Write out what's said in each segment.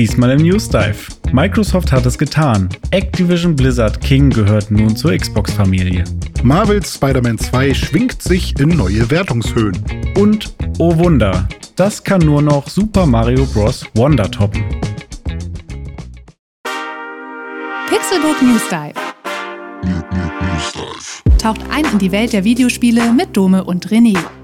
Diesmal im News Dive. Microsoft hat es getan. Activision Blizzard King gehört nun zur Xbox-Familie. Marvel's Spider-Man 2 schwingt sich in neue Wertungshöhen. Und, oh Wunder, das kann nur noch Super Mario Bros. Wonder toppen. Pixelbook News Dive. Taucht ein in die Welt der Videospiele mit Dome und René.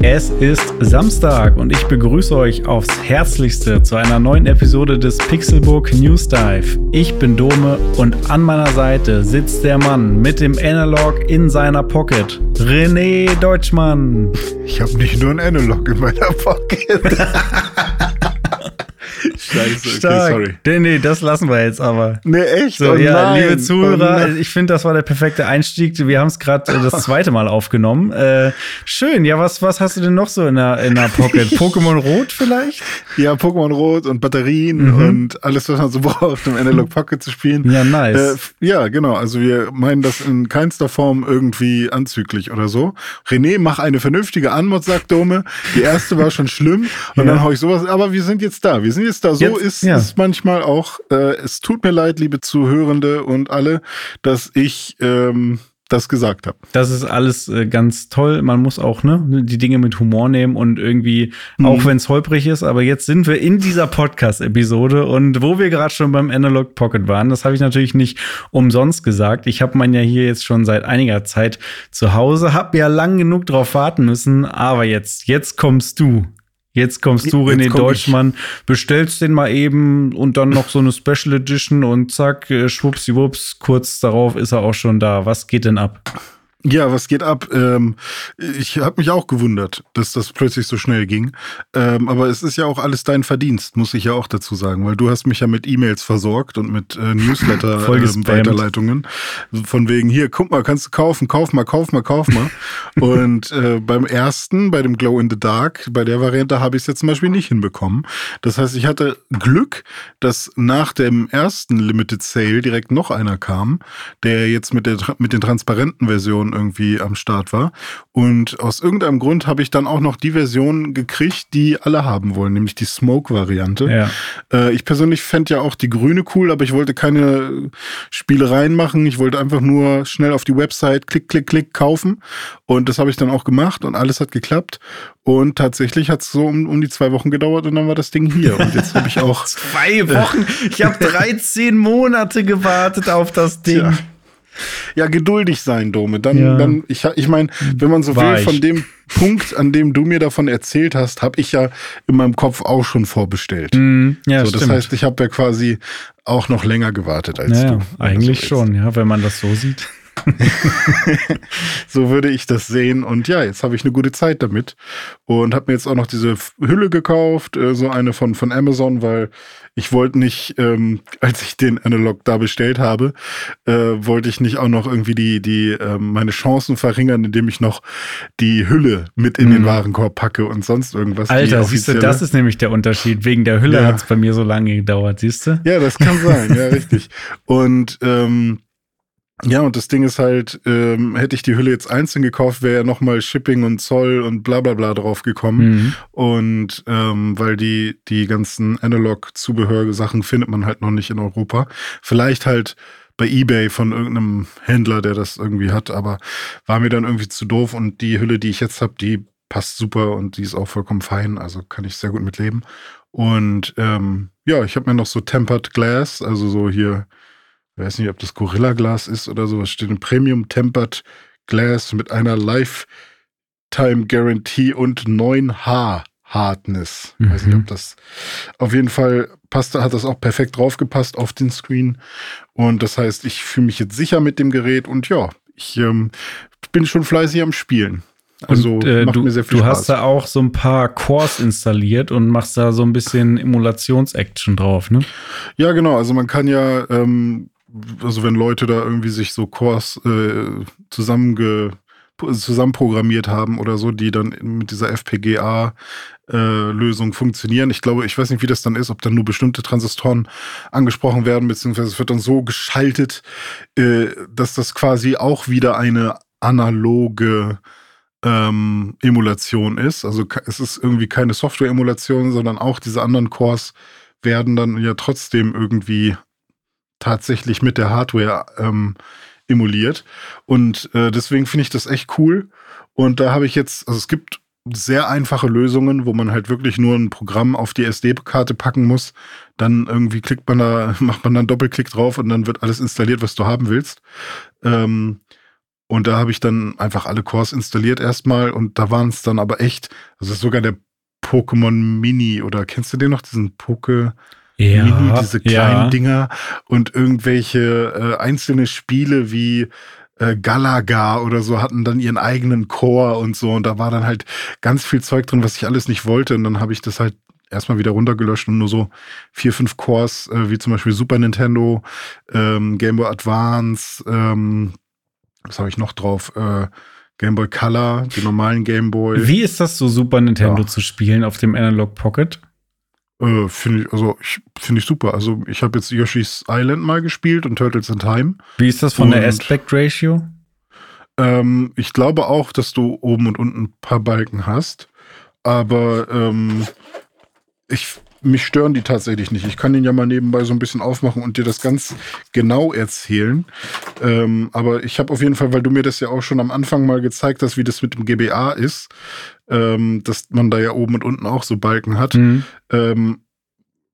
Es ist Samstag und ich begrüße euch aufs Herzlichste zu einer neuen Episode des Pixelbook News Dive. Ich bin Dome und an meiner Seite sitzt der Mann mit dem Analog in seiner Pocket. René Deutschmann. Ich habe nicht nur ein Analog in meiner Pocket. Scheiße, okay, Stark. sorry. Nee, nee, das lassen wir jetzt aber. Nee, echt? So, oh ja, nein. liebe Zuhörer, oh ich finde, das war der perfekte Einstieg. Wir haben es gerade äh, das zweite Mal aufgenommen. Äh, schön, ja, was, was hast du denn noch so in der, in der Pocket? Pokémon Rot vielleicht? Ja, Pokémon Rot und Batterien mhm. und alles, was man so braucht, um Analog Pocket zu spielen. Ja, nice. Äh, ja, genau. Also wir meinen das in keinster Form irgendwie anzüglich oder so. René, mach eine vernünftige Anmod, sagt Dome. Die erste war schon schlimm. Und ja. dann hau ich sowas. Aber wir sind jetzt da. Wir sind jetzt da. So jetzt, ist ja. es manchmal auch. Äh, es tut mir leid, liebe Zuhörende und alle, dass ich ähm, das gesagt habe. Das ist alles äh, ganz toll. Man muss auch ne, die Dinge mit Humor nehmen und irgendwie, mhm. auch wenn es holprig ist, aber jetzt sind wir in dieser Podcast-Episode und wo wir gerade schon beim Analog Pocket waren, das habe ich natürlich nicht umsonst gesagt. Ich habe meinen ja hier jetzt schon seit einiger Zeit zu Hause, habe ja lang genug drauf warten müssen, aber jetzt, jetzt kommst du. Jetzt kommst du, René komm Deutschmann, ich. bestellst den mal eben und dann noch so eine Special Edition und zack, äh, schwuppsiwupps, kurz darauf ist er auch schon da. Was geht denn ab? Ja, was geht ab? Ähm, ich habe mich auch gewundert, dass das plötzlich so schnell ging. Ähm, aber es ist ja auch alles dein Verdienst, muss ich ja auch dazu sagen, weil du hast mich ja mit E-Mails versorgt und mit äh, Newsletter-Weiterleitungen. Ähm, von wegen, hier, guck mal, kannst du kaufen, kauf mal, kauf mal, kauf mal. und äh, beim ersten, bei dem Glow in the Dark, bei der Variante habe ich es jetzt zum Beispiel nicht hinbekommen. Das heißt, ich hatte Glück, dass nach dem ersten Limited Sale direkt noch einer kam, der jetzt mit, der, mit den transparenten Versionen Version irgendwie am Start war. Und aus irgendeinem Grund habe ich dann auch noch die Version gekriegt, die alle haben wollen, nämlich die Smoke-Variante. Ja. Äh, ich persönlich fände ja auch die grüne cool, aber ich wollte keine Spielereien machen. Ich wollte einfach nur schnell auf die Website klick, klick, klick kaufen. Und das habe ich dann auch gemacht und alles hat geklappt. Und tatsächlich hat es so um, um die zwei Wochen gedauert und dann war das Ding hier. Und jetzt habe ich auch. zwei Wochen? Ich habe 13 Monate gewartet auf das Ding. Tja ja, geduldig sein, Dome. Dann, ja. dann ich, ich meine, wenn man so War will, ich. von dem Punkt, an dem du mir davon erzählt hast, habe ich ja in meinem Kopf auch schon vorbestellt. Mm, ja, so, das stimmt. heißt, ich habe ja quasi auch noch länger gewartet als ja, du. Eigentlich schon, ja, wenn man das so sieht. so würde ich das sehen. Und ja, jetzt habe ich eine gute Zeit damit. Und habe mir jetzt auch noch diese Hülle gekauft, äh, so eine von, von Amazon, weil ich wollte nicht, ähm, als ich den Analog da bestellt habe, äh, wollte ich nicht auch noch irgendwie die, die äh, meine Chancen verringern, indem ich noch die Hülle mit in mhm. den Warenkorb packe und sonst irgendwas. Alter, siehst du, das ist nämlich der Unterschied. Wegen der Hülle ja. hat es bei mir so lange gedauert, siehst du? Ja, das kann sein, ja, richtig. Und ähm, ja, und das Ding ist halt, ähm, hätte ich die Hülle jetzt einzeln gekauft, wäre ja nochmal Shipping und Zoll und bla bla bla drauf gekommen. Mhm. Und ähm, weil die, die ganzen Analog-Zubehörsachen findet man halt noch nicht in Europa. Vielleicht halt bei Ebay von irgendeinem Händler, der das irgendwie hat, aber war mir dann irgendwie zu doof und die Hülle, die ich jetzt habe, die passt super und die ist auch vollkommen fein, also kann ich sehr gut mit leben. Und ähm, ja, ich habe mir noch so Tempered Glass, also so hier ich weiß nicht, ob das Gorilla Glas ist oder so. Es steht ein Premium Tempered Glass mit einer Lifetime Guarantee und 9H Hardness. Ich weiß nicht, ob mhm. das auf jeden Fall passt, hat das auch perfekt draufgepasst auf den Screen. Und das heißt, ich fühle mich jetzt sicher mit dem Gerät und ja, ich ähm, bin schon fleißig am Spielen. Also und, äh, macht du, mir sehr viel du Spaß. hast da auch so ein paar Cores installiert und machst da so ein bisschen Emulations-Action drauf, ne? Ja, genau. Also man kann ja ähm, also wenn Leute da irgendwie sich so Cores äh, zusammenge zusammenprogrammiert haben oder so, die dann mit dieser FPGA äh, funktionieren. Ich glaube, ich weiß nicht, wie das dann ist, ob dann nur bestimmte Transistoren angesprochen werden, beziehungsweise es wird dann so geschaltet, äh, dass das quasi auch wieder eine analoge ähm, Emulation ist. Also es ist irgendwie keine Software-Emulation, sondern auch diese anderen Cores werden dann ja trotzdem irgendwie tatsächlich mit der Hardware ähm, emuliert. Und äh, deswegen finde ich das echt cool. Und da habe ich jetzt, also es gibt sehr einfache Lösungen, wo man halt wirklich nur ein Programm auf die SD-Karte packen muss. Dann irgendwie klickt man da, macht man dann Doppelklick drauf und dann wird alles installiert, was du haben willst. Ähm, und da habe ich dann einfach alle Cores installiert erstmal und da waren es dann aber echt, also sogar der Pokémon Mini oder kennst du den noch, diesen Poke ja, Mini, diese kleinen ja. Dinger und irgendwelche äh, einzelne Spiele wie äh, Galaga oder so hatten dann ihren eigenen Core und so. Und da war dann halt ganz viel Zeug drin, was ich alles nicht wollte. Und dann habe ich das halt erstmal wieder runtergelöscht und nur so vier, fünf Cores, äh, wie zum Beispiel Super Nintendo, ähm, Game Boy Advance, ähm, was habe ich noch drauf? Äh, Game Boy Color, die normalen Game Boy. Wie ist das so Super Nintendo ja. zu spielen auf dem Analog Pocket? Äh, finde ich, also ich finde ich super. Also ich habe jetzt Yoshi's Island mal gespielt und Turtles in Time. Wie ist das von und, der Aspect Ratio? Ähm, ich glaube auch, dass du oben und unten ein paar Balken hast. Aber ähm, ich mich stören die tatsächlich nicht. Ich kann den ja mal nebenbei so ein bisschen aufmachen und dir das ganz genau erzählen. Ähm, aber ich habe auf jeden Fall, weil du mir das ja auch schon am Anfang mal gezeigt hast, wie das mit dem GBA ist, ähm, dass man da ja oben und unten auch so Balken hat, mhm. ähm,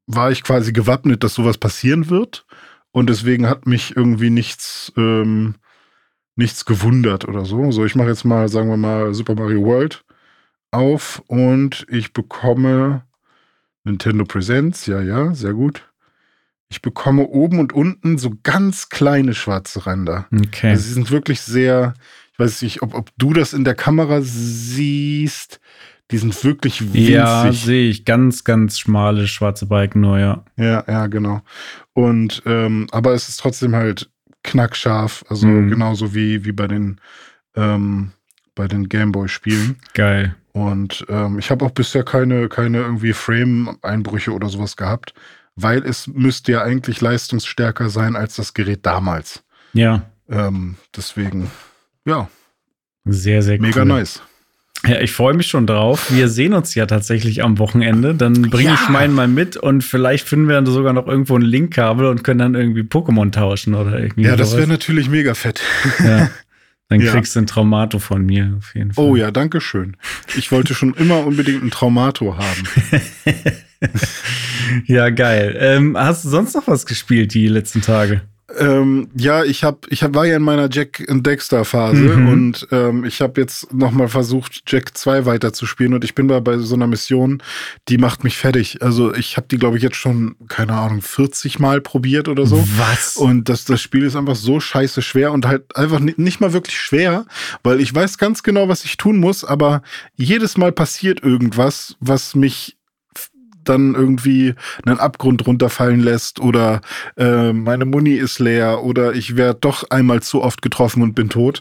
war ich quasi gewappnet, dass sowas passieren wird. Und deswegen hat mich irgendwie nichts, ähm, nichts gewundert oder so. So, ich mache jetzt mal, sagen wir mal, Super Mario World auf und ich bekomme Nintendo Presents, ja, ja, sehr gut. Ich bekomme oben und unten so ganz kleine schwarze Ränder. Okay. Also sie sind wirklich sehr, ich weiß nicht, ob, ob du das in der Kamera siehst. Die sind wirklich winzig. Ja, sehe ich. Ganz, ganz schmale schwarze Balken nur, ja. Ja, ja, genau. Und, ähm, aber es ist trotzdem halt knackscharf. Also mhm. genauso wie, wie bei den, ähm, bei den Gameboy-Spielen. Geil. Und ähm, ich habe auch bisher keine, keine irgendwie Frame-Einbrüche oder sowas gehabt, weil es müsste ja eigentlich leistungsstärker sein als das Gerät damals. Ja. Ähm, deswegen, ja. Sehr, sehr Mega cool. nice. Ja, ich freue mich schon drauf. Wir sehen uns ja tatsächlich am Wochenende. Dann bringe ja. ich meinen mal mit und vielleicht finden wir dann sogar noch irgendwo ein Linkkabel und können dann irgendwie Pokémon tauschen oder irgendwie. Ja, das wäre natürlich mega fett. Ja. Dann ja. kriegst du ein Traumato von mir auf jeden Fall. Oh ja, danke schön. Ich wollte schon immer unbedingt ein Traumato haben. ja, geil. Ähm, hast du sonst noch was gespielt die letzten Tage? Ähm, ja, ich habe, ich hab, war ja in meiner Jack and Dexter Phase mhm. und ähm, ich habe jetzt nochmal versucht, Jack 2 weiterzuspielen und ich bin da bei so einer Mission, die macht mich fertig. Also ich habe die, glaube ich, jetzt schon, keine Ahnung, 40 Mal probiert oder so. Was? Und das, das Spiel ist einfach so scheiße schwer und halt einfach nicht mal wirklich schwer, weil ich weiß ganz genau, was ich tun muss, aber jedes Mal passiert irgendwas, was mich dann irgendwie einen Abgrund runterfallen lässt oder äh, meine Muni ist leer oder ich werde doch einmal zu oft getroffen und bin tot.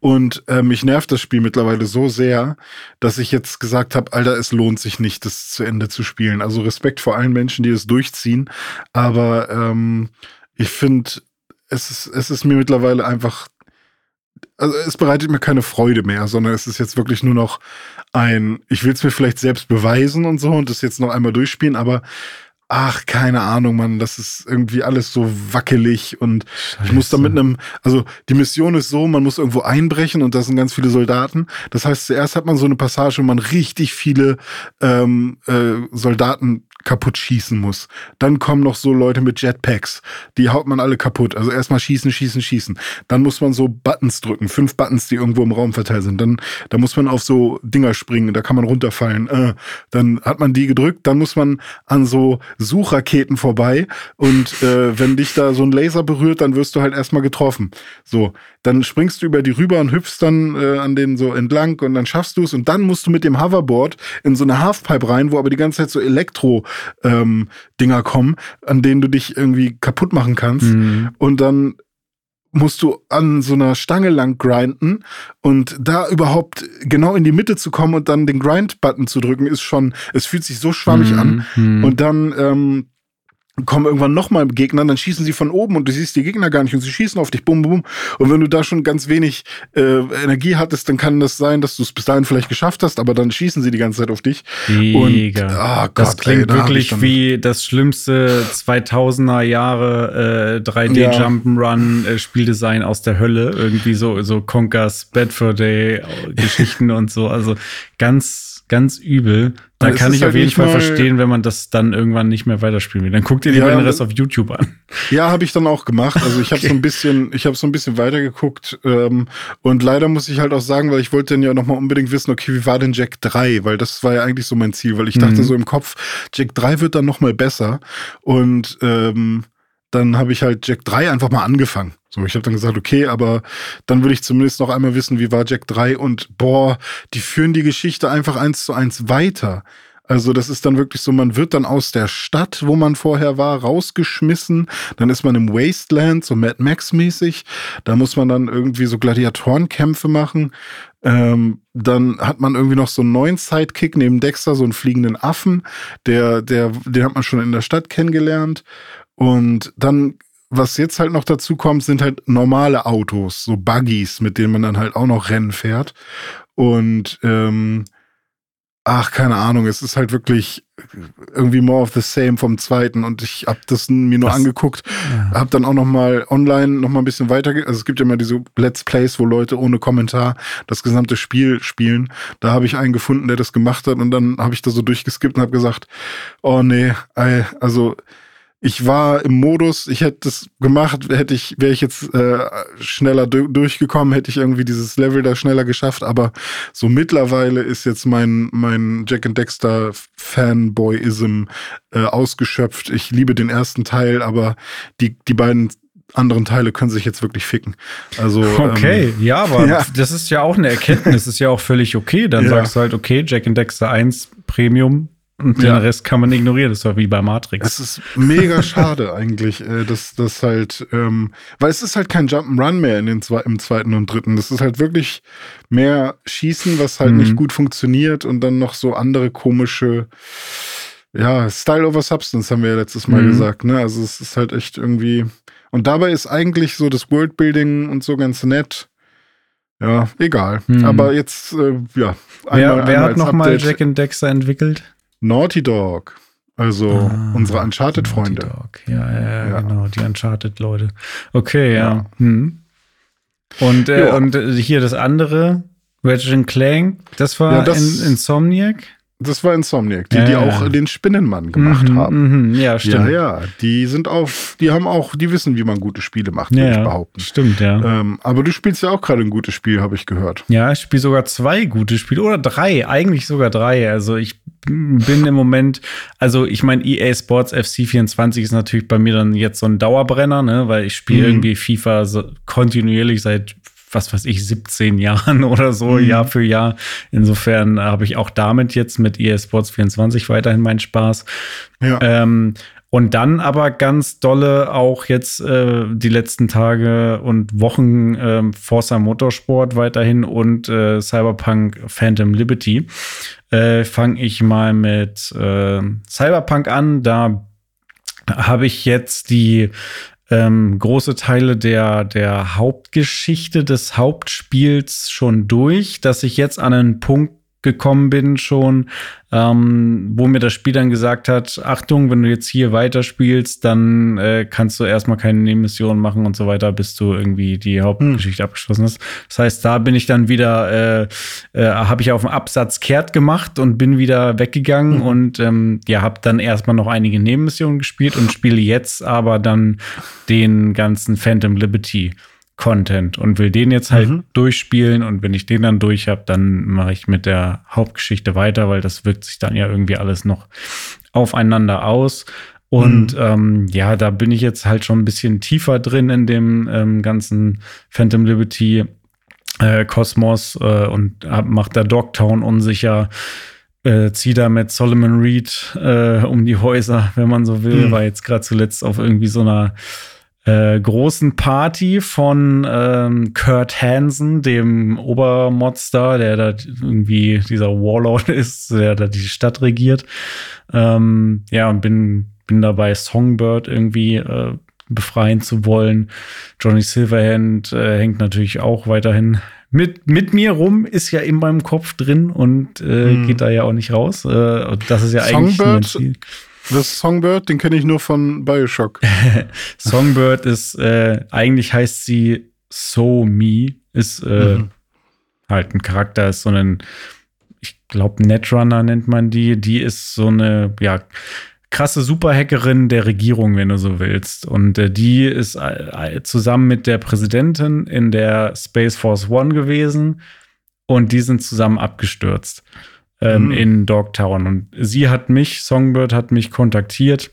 Und äh, mich nervt das Spiel mittlerweile so sehr, dass ich jetzt gesagt habe, Alter, es lohnt sich nicht, das zu Ende zu spielen. Also Respekt vor allen Menschen, die es durchziehen. Aber ähm, ich finde, es ist, es ist mir mittlerweile einfach also es bereitet mir keine Freude mehr, sondern es ist jetzt wirklich nur noch ein, ich will es mir vielleicht selbst beweisen und so und das jetzt noch einmal durchspielen, aber ach, keine Ahnung, Mann, das ist irgendwie alles so wackelig und Scheiße. ich muss da mit einem, also die Mission ist so, man muss irgendwo einbrechen und da sind ganz viele Soldaten. Das heißt, zuerst hat man so eine Passage, wo man richtig viele ähm, äh, Soldaten kaputt schießen muss. Dann kommen noch so Leute mit Jetpacks, die haut man alle kaputt. Also erstmal schießen, schießen, schießen. Dann muss man so Buttons drücken, fünf Buttons, die irgendwo im Raum verteilt sind. Dann da muss man auf so Dinger springen, da kann man runterfallen. Äh, dann hat man die gedrückt, dann muss man an so Suchraketen vorbei und äh, wenn dich da so ein Laser berührt, dann wirst du halt erstmal getroffen. So, dann springst du über die rüber und hüpfst dann äh, an denen so entlang und dann schaffst du es und dann musst du mit dem Hoverboard in so eine Halfpipe rein, wo aber die ganze Zeit so Elektro ähm, Dinger kommen, an denen du dich irgendwie kaputt machen kannst. Mhm. Und dann musst du an so einer Stange lang grinden und da überhaupt genau in die Mitte zu kommen und dann den Grind-Button zu drücken, ist schon, es fühlt sich so schwammig mhm. an. Mhm. Und dann ähm, kommen irgendwann nochmal Gegner, dann schießen sie von oben und du siehst die Gegner gar nicht und sie schießen auf dich, bum, bum. Und wenn du da schon ganz wenig äh, Energie hattest, dann kann das sein, dass du es bis dahin vielleicht geschafft hast, aber dann schießen sie die ganze Zeit auf dich. Mega. Und, oh Gott, das klingt ey, da wirklich wie das schlimmste 2000er Jahre äh, 3D ja. Jump'n'Run äh, Spieldesign aus der Hölle. Irgendwie so, so Conker's Bad for Day Geschichten und so. Also ganz ganz übel. Da kann ich halt auf jeden Fall verstehen, wenn man das dann irgendwann nicht mehr weiterspielen will. Dann guckt ihr lieber ja, den Rest auf YouTube an. Ja, habe ich dann auch gemacht. Also ich okay. habe so ein bisschen, ich habe so ein bisschen weitergeguckt ähm, und leider muss ich halt auch sagen, weil ich wollte dann ja noch mal unbedingt wissen, okay, wie war denn Jack 3? Weil das war ja eigentlich so mein Ziel, weil ich mhm. dachte so im Kopf, Jack 3 wird dann noch mal besser und ähm, dann habe ich halt Jack 3 einfach mal angefangen. So, ich habe dann gesagt, okay, aber dann würde ich zumindest noch einmal wissen, wie war Jack 3 und boah, die führen die Geschichte einfach eins zu eins weiter. Also das ist dann wirklich so, man wird dann aus der Stadt, wo man vorher war, rausgeschmissen. Dann ist man im Wasteland, so Mad Max mäßig. Da muss man dann irgendwie so Gladiatorenkämpfe machen. Ähm, dann hat man irgendwie noch so einen neuen Sidekick neben Dexter, so einen fliegenden Affen. Der, der, den hat man schon in der Stadt kennengelernt. Und dann, was jetzt halt noch dazu kommt, sind halt normale Autos, so Buggies, mit denen man dann halt auch noch Rennen fährt. Und ähm, ach, keine Ahnung, es ist halt wirklich irgendwie more of the same vom zweiten und ich habe das mir nur Was? angeguckt, ja. habe dann auch noch mal online noch mal ein bisschen weiter, also es gibt ja immer diese Let's Plays, wo Leute ohne Kommentar das gesamte Spiel spielen. Da habe ich einen gefunden, der das gemacht hat und dann habe ich da so durchgeskippt und habe gesagt, oh nee, also ich war im Modus, ich hätte das gemacht, hätte ich, wäre ich jetzt äh, schneller durchgekommen, hätte ich irgendwie dieses Level da schneller geschafft, aber so mittlerweile ist jetzt mein, mein Jack and Dexter Fanboyism äh, ausgeschöpft. Ich liebe den ersten Teil, aber die, die beiden anderen Teile können sich jetzt wirklich ficken. Also okay, ähm, ja, aber ja. das ist ja auch eine Erkenntnis, ist ja auch völlig okay. Dann ja. sagst du halt, okay, Jack and Dexter 1 Premium und den ja. Rest kann man ignorieren. Das war wie bei Matrix. Es ist mega schade eigentlich, äh, dass das halt, ähm, weil es ist halt kein Jump'n'Run mehr in den zwei, im zweiten und dritten. Das ist halt wirklich mehr Schießen, was halt mhm. nicht gut funktioniert und dann noch so andere komische, ja, Style over Substance haben wir ja letztes Mal mhm. gesagt, ne? Also es ist halt echt irgendwie. Und dabei ist eigentlich so das Worldbuilding und so ganz nett. Ja, egal. Mhm. Aber jetzt, äh, ja. Einmal, wer wer hat nochmal Jack and Dexter entwickelt? Naughty Dog. Also ah, unsere Uncharted-Freunde. Ja, ja, ja, genau, die Uncharted-Leute. Okay, ja. ja. Hm. Und, äh, und äh, hier das andere, Ratchet Clank, das war ja, das, in, Insomniac? Das war Insomniac, die, ja, die auch den Spinnenmann gemacht mhm, haben. Mhm, ja, stimmt. Ja, ja, die sind auch, die haben auch, die wissen, wie man gute Spiele macht, würde ja, ich behaupten. Stimmt, ja. Ähm, aber du spielst ja auch gerade ein gutes Spiel, habe ich gehört. Ja, ich spiele sogar zwei gute Spiele oder drei, eigentlich sogar drei. Also ich bin im Moment, also ich meine, EA Sports FC24 ist natürlich bei mir dann jetzt so ein Dauerbrenner, ne, weil ich spiele mhm. irgendwie FIFA so kontinuierlich seit was weiß ich, 17 Jahren oder so, mhm. Jahr für Jahr. Insofern habe ich auch damit jetzt mit EA Sports 24 weiterhin meinen Spaß. Ja. Ähm, und dann aber ganz dolle auch jetzt äh, die letzten Tage und Wochen äh, Forza Motorsport weiterhin und äh, Cyberpunk Phantom Liberty. Äh, Fange ich mal mit äh, Cyberpunk an. Da habe ich jetzt die ähm, große Teile der, der Hauptgeschichte des Hauptspiels schon durch, dass ich jetzt an einen Punkt gekommen bin schon, ähm, wo mir das Spiel dann gesagt hat, Achtung, wenn du jetzt hier weiterspielst, dann äh, kannst du erstmal keine Nebenmissionen machen und so weiter, bis du irgendwie die Hauptgeschichte hm. abgeschlossen hast. Das heißt, da bin ich dann wieder, äh, äh, habe ich auf dem Absatz kehrt gemacht und bin wieder weggegangen hm. und ähm, ja, habe dann erstmal noch einige Nebenmissionen gespielt und spiele jetzt aber dann den ganzen Phantom Liberty. Content und will den jetzt halt mhm. durchspielen und wenn ich den dann durch habe, dann mache ich mit der Hauptgeschichte weiter, weil das wirkt sich dann ja irgendwie alles noch aufeinander aus. Und mhm. ähm, ja, da bin ich jetzt halt schon ein bisschen tiefer drin in dem ähm, ganzen Phantom Liberty äh, Kosmos äh, und hab, macht der Dogtown unsicher. Äh, zieh da mit Solomon Reed äh, um die Häuser, wenn man so will, mhm. war jetzt gerade zuletzt auf irgendwie so einer äh, großen Party von ähm, Kurt Hansen, dem Obermonster, der da irgendwie dieser Warlord ist, der da die Stadt regiert. Ähm, ja, und bin, bin dabei Songbird irgendwie äh, befreien zu wollen. Johnny Silverhand äh, hängt natürlich auch weiterhin mit, mit mir rum, ist ja in meinem Kopf drin und äh, hm. geht da ja auch nicht raus. Äh, das ist ja eigentlich Songbird, das Songbird, den kenne ich nur von Bioshock. Songbird ist, äh, eigentlich heißt sie So Me, ist äh, mhm. halt ein Charakter, ist so ein, ich glaube, Netrunner nennt man die. Die ist so eine, ja, krasse Superhackerin der Regierung, wenn du so willst. Und äh, die ist äh, zusammen mit der Präsidentin in der Space Force One gewesen und die sind zusammen abgestürzt ähm, mhm. in Dogtown. Und sie hat mich, Songbird hat mich kontaktiert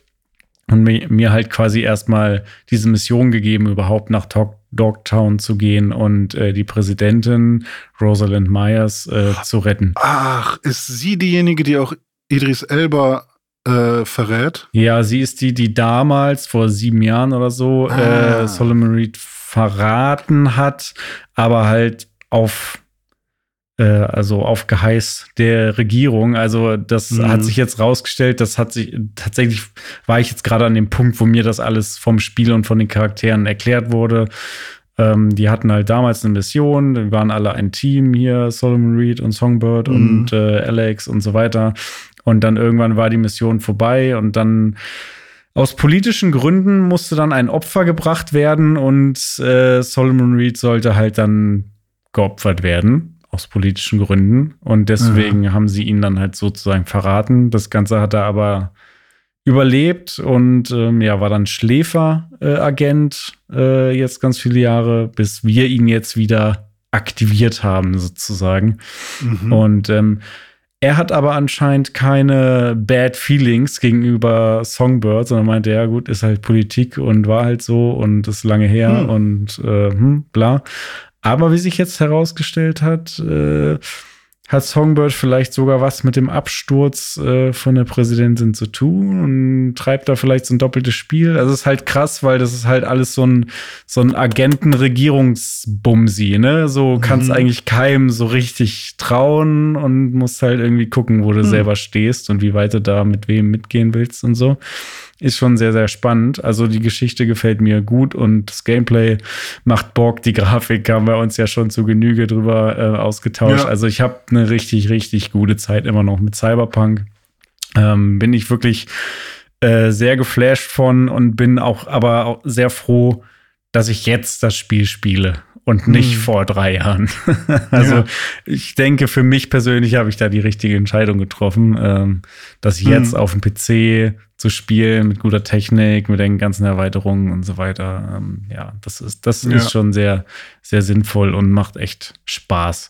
und mir, mir halt quasi erstmal diese Mission gegeben, überhaupt nach Dog Dogtown zu gehen und äh, die Präsidentin Rosalind Myers äh, zu retten. Ach, ist sie diejenige, die auch Idris Elba äh, verrät? Ja, sie ist die, die damals vor sieben Jahren oder so äh, ah. Solomon Reed verraten hat, aber halt auf äh, also auf Geheiß der Regierung. Also das mhm. hat sich jetzt rausgestellt, das hat sich tatsächlich war ich jetzt gerade an dem Punkt, wo mir das alles vom Spiel und von den Charakteren erklärt wurde. Ähm, die hatten halt damals eine Mission, die waren alle ein Team hier, Solomon Reed und Songbird mhm. und äh, Alex und so weiter. Und dann irgendwann war die Mission vorbei und dann aus politischen Gründen musste dann ein Opfer gebracht werden und äh, Solomon Reed sollte halt dann geopfert werden aus politischen Gründen. Und deswegen mhm. haben sie ihn dann halt sozusagen verraten. Das Ganze hat er aber überlebt und ähm, ja, war dann Schläferagent äh, äh, jetzt ganz viele Jahre, bis wir ihn jetzt wieder aktiviert haben, sozusagen. Mhm. Und ähm, er hat aber anscheinend keine Bad Feelings gegenüber Songbird, sondern meinte, ja gut, ist halt Politik und war halt so und ist lange her hm. und äh, hm, bla. Aber wie sich jetzt herausgestellt hat, äh, hat Songbird vielleicht sogar was mit dem Absturz äh, von der Präsidentin zu tun und treibt da vielleicht so ein doppeltes Spiel. Also es ist halt krass, weil das ist halt alles so ein, so ein Agenten-Regierungsbumsi, ne? So kannst mhm. eigentlich keinem so richtig trauen und musst halt irgendwie gucken, wo du mhm. selber stehst und wie weit du da mit wem mitgehen willst und so ist schon sehr, sehr spannend. Also die Geschichte gefällt mir gut und das Gameplay macht Bock. Die Grafik haben wir uns ja schon zu Genüge drüber äh, ausgetauscht. Ja. Also ich habe eine richtig, richtig gute Zeit immer noch mit Cyberpunk. Ähm, bin ich wirklich äh, sehr geflasht von und bin auch aber auch sehr froh, dass ich jetzt das Spiel spiele und nicht hm. vor drei Jahren. also ja. ich denke, für mich persönlich habe ich da die richtige Entscheidung getroffen, ähm, dass jetzt hm. auf dem PC zu spielen mit guter Technik, mit den ganzen Erweiterungen und so weiter. Ähm, ja, das ist, das ja. ist schon sehr, sehr sinnvoll und macht echt Spaß.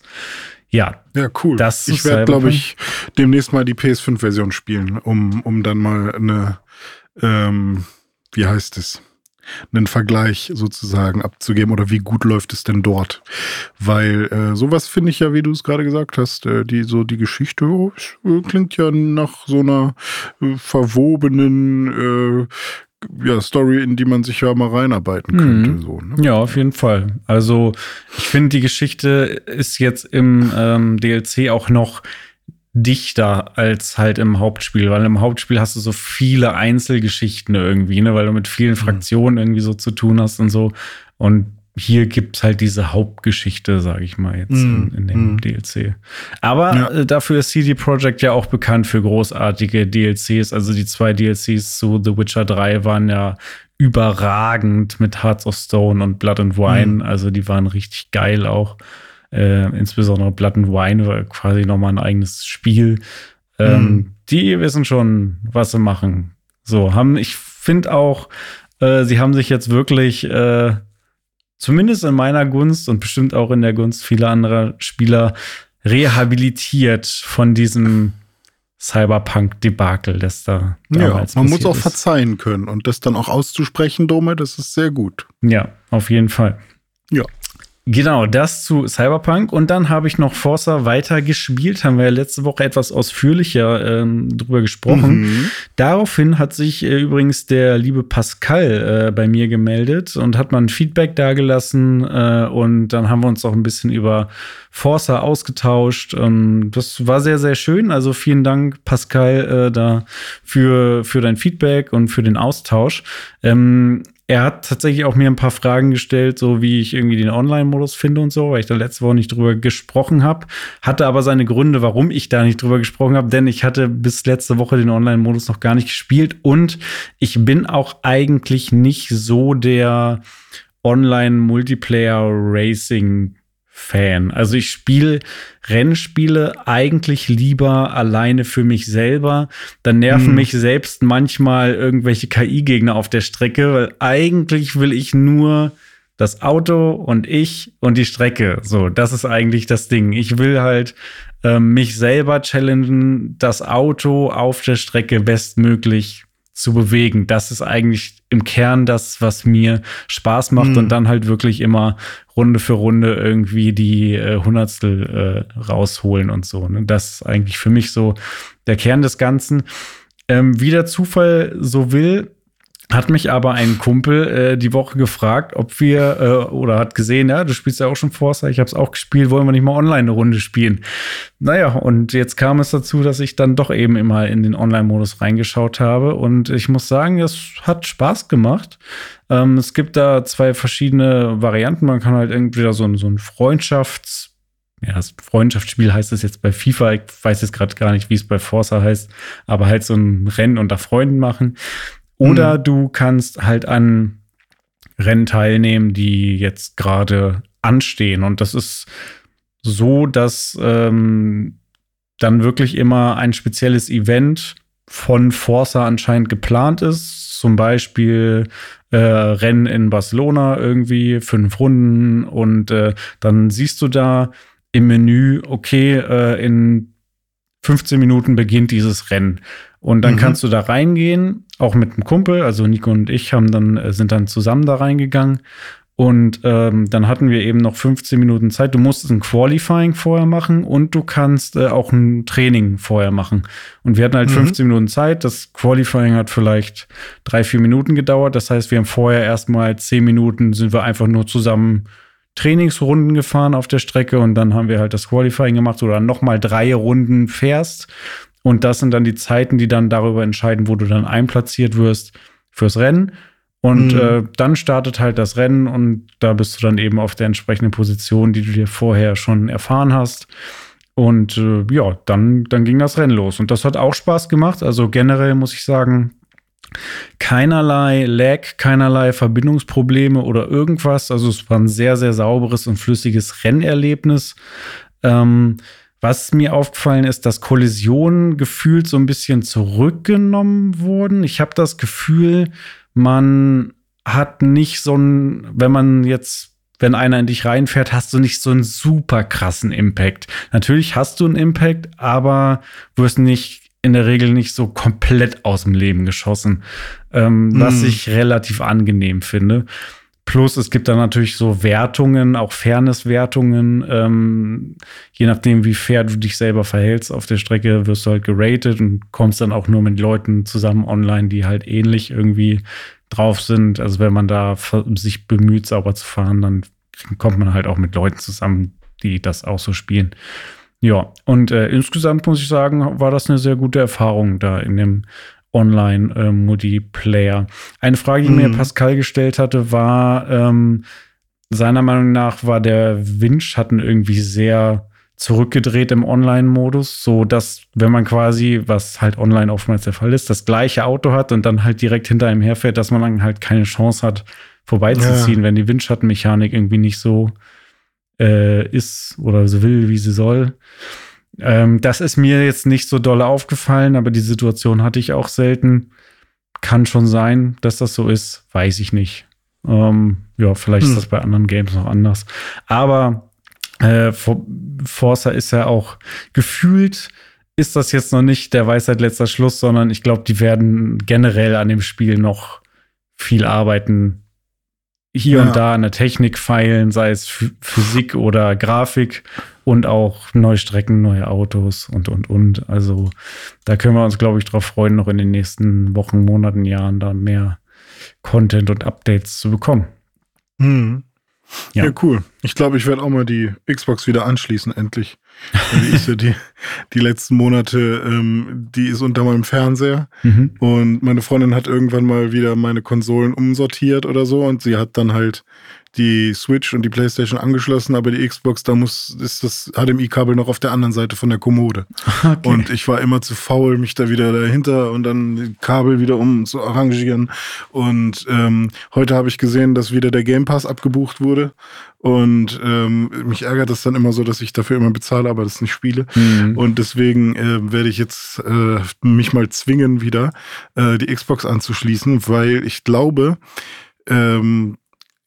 Ja. Ja, cool. Das ich werde, glaube ich, demnächst mal die PS5-Version spielen, um, um dann mal eine, ähm, wie heißt es? Einen Vergleich sozusagen abzugeben oder wie gut läuft es denn dort? Weil äh, sowas finde ich ja, wie du es gerade gesagt hast, äh, die so die Geschichte oh, äh, klingt ja nach so einer äh, verwobenen äh, ja, Story, in die man sich ja mal reinarbeiten könnte. Mhm. So, ne? Ja, auf jeden Fall. Also ich finde, die Geschichte ist jetzt im ähm, DLC auch noch dichter als halt im Hauptspiel, weil im Hauptspiel hast du so viele Einzelgeschichten irgendwie, ne, weil du mit vielen mhm. Fraktionen irgendwie so zu tun hast und so. Und hier gibt's halt diese Hauptgeschichte, sage ich mal jetzt mm, in, in, dem mm. DLC. Aber ja. äh, dafür ist CD Projekt ja auch bekannt für großartige DLCs. Also die zwei DLCs zu The Witcher 3 waren ja überragend mit Hearts of Stone und Blood and Wine. Mm. Also die waren richtig geil auch. Äh, insbesondere Blood and Wine war quasi nochmal ein eigenes Spiel. Ähm, mhm. Die wissen schon, was sie machen. So, haben, ich finde auch, äh, sie haben sich jetzt wirklich, äh, zumindest in meiner Gunst und bestimmt auch in der Gunst vieler anderer Spieler, rehabilitiert von diesem Cyberpunk-Debakel, das da damals Ja, man muss auch ist. verzeihen können und das dann auch auszusprechen, Dome, das ist sehr gut. Ja, auf jeden Fall. Ja. Genau, das zu Cyberpunk. Und dann habe ich noch Forza weiter gespielt. Haben wir ja letzte Woche etwas ausführlicher ähm, drüber gesprochen. Mhm. Daraufhin hat sich äh, übrigens der liebe Pascal äh, bei mir gemeldet und hat mal ein Feedback dagelassen. Äh, und dann haben wir uns auch ein bisschen über Forza ausgetauscht. Ähm, das war sehr, sehr schön. Also vielen Dank, Pascal, äh, da für, für dein Feedback und für den Austausch. Ähm, er hat tatsächlich auch mir ein paar Fragen gestellt, so wie ich irgendwie den Online-Modus finde und so, weil ich da letzte Woche nicht drüber gesprochen habe. Hatte aber seine Gründe, warum ich da nicht drüber gesprochen habe, denn ich hatte bis letzte Woche den Online-Modus noch gar nicht gespielt und ich bin auch eigentlich nicht so der Online-Multiplayer-Racing Fan. Also ich spiele Rennspiele eigentlich lieber alleine für mich selber. Dann nerven hm. mich selbst manchmal irgendwelche KI-Gegner auf der Strecke, weil eigentlich will ich nur das Auto und ich und die Strecke. So, das ist eigentlich das Ding. Ich will halt äh, mich selber challengen, das Auto auf der Strecke bestmöglich zu bewegen. Das ist eigentlich im Kern das, was mir Spaß macht mhm. und dann halt wirklich immer Runde für Runde irgendwie die äh, Hundertstel äh, rausholen und so. Ne? Das ist eigentlich für mich so der Kern des Ganzen. Ähm, wie der Zufall so will, hat mich aber ein Kumpel äh, die Woche gefragt, ob wir, äh, oder hat gesehen, ja, du spielst ja auch schon Forza, ich habe es auch gespielt, wollen wir nicht mal online eine Runde spielen? Naja, und jetzt kam es dazu, dass ich dann doch eben immer in den Online-Modus reingeschaut habe und ich muss sagen, es hat Spaß gemacht. Ähm, es gibt da zwei verschiedene Varianten. Man kann halt entweder so ein, so ein Freundschafts- ja, das Freundschaftsspiel heißt es jetzt bei FIFA. Ich weiß jetzt gerade gar nicht, wie es bei Forza heißt, aber halt so ein Rennen unter Freunden machen. Oder mhm. du kannst halt an Rennen teilnehmen, die jetzt gerade anstehen. Und das ist so, dass ähm, dann wirklich immer ein spezielles Event von Forza anscheinend geplant ist. Zum Beispiel äh, Rennen in Barcelona irgendwie, fünf Runden. Und äh, dann siehst du da im Menü, okay, äh, in 15 Minuten beginnt dieses Rennen. Und dann mhm. kannst du da reingehen, auch mit einem Kumpel. Also Nico und ich haben dann, äh, sind dann zusammen da reingegangen. Und ähm, dann hatten wir eben noch 15 Minuten Zeit. Du musstest ein Qualifying vorher machen und du kannst äh, auch ein Training vorher machen. Und wir hatten halt mhm. 15 Minuten Zeit. Das Qualifying hat vielleicht drei, vier Minuten gedauert. Das heißt, wir haben vorher erstmal zehn Minuten sind wir einfach nur zusammen Trainingsrunden gefahren auf der Strecke und dann haben wir halt das Qualifying gemacht oder nochmal drei Runden fährst und das sind dann die Zeiten, die dann darüber entscheiden, wo du dann einplatziert wirst fürs Rennen. Und mhm. äh, dann startet halt das Rennen und da bist du dann eben auf der entsprechenden Position, die du dir vorher schon erfahren hast. Und äh, ja, dann, dann ging das Rennen los. Und das hat auch Spaß gemacht. Also generell muss ich sagen, keinerlei Lag, keinerlei Verbindungsprobleme oder irgendwas. Also es war ein sehr, sehr sauberes und flüssiges Rennerlebnis. Ähm, was mir aufgefallen ist, dass Kollisionen gefühlt so ein bisschen zurückgenommen wurden. Ich habe das Gefühl, man hat nicht so ein, wenn man jetzt, wenn einer in dich reinfährt, hast du nicht so einen super krassen Impact. Natürlich hast du einen Impact, aber wirst nicht in der Regel nicht so komplett aus dem Leben geschossen, ähm, mm. was ich relativ angenehm finde. Plus es gibt dann natürlich so Wertungen, auch Fairness-Wertungen. Ähm, je nachdem, wie fair du dich selber verhältst auf der Strecke, wirst du halt geratet und kommst dann auch nur mit Leuten zusammen online, die halt ähnlich irgendwie drauf sind. Also wenn man da sich bemüht, sauber zu fahren, dann kommt man halt auch mit Leuten zusammen, die das auch so spielen. Ja, und äh, insgesamt muss ich sagen, war das eine sehr gute Erfahrung da in dem Online-Multiplayer. Eine Frage, die mhm. mir Pascal gestellt hatte, war, ähm, seiner Meinung nach war der Windschatten irgendwie sehr zurückgedreht im Online-Modus, so dass, wenn man quasi, was halt online oftmals der Fall ist, das gleiche Auto hat und dann halt direkt hinter einem herfährt, dass man dann halt keine Chance hat, vorbeizuziehen, ja. wenn die Windschattenmechanik irgendwie nicht so äh, ist oder so will, wie sie soll. Ähm, das ist mir jetzt nicht so doll aufgefallen, aber die Situation hatte ich auch selten. Kann schon sein, dass das so ist, weiß ich nicht. Ähm, ja, vielleicht hm. ist das bei anderen Games noch anders. Aber äh, Forza ist ja auch gefühlt, ist das jetzt noch nicht der Weisheit letzter Schluss, sondern ich glaube, die werden generell an dem Spiel noch viel arbeiten hier ja. und da an der Technik feilen, sei es Physik oder Grafik und auch neue Strecken, neue Autos und, und, und. Also da können wir uns, glaube ich, drauf freuen, noch in den nächsten Wochen, Monaten, Jahren da mehr Content und Updates zu bekommen. Mhm. Ja. ja. cool. Ich glaube, ich werde auch mal die Xbox wieder anschließen, endlich. Die ist ja die, die letzten Monate, ähm, die ist unter meinem Fernseher. Mhm. Und meine Freundin hat irgendwann mal wieder meine Konsolen umsortiert oder so. Und sie hat dann halt die Switch und die PlayStation angeschlossen, aber die Xbox, da muss, ist das HDMI-Kabel noch auf der anderen Seite von der Kommode. Okay. Und ich war immer zu faul, mich da wieder dahinter und dann Kabel wieder um zu arrangieren. Und ähm, heute habe ich gesehen, dass wieder der Game Pass abgebucht wurde. Und ähm, mich ärgert das dann immer so, dass ich dafür immer bezahle, aber das nicht spiele. Mhm. Und deswegen äh, werde ich jetzt äh, mich mal zwingen, wieder äh, die Xbox anzuschließen, weil ich glaube, ähm,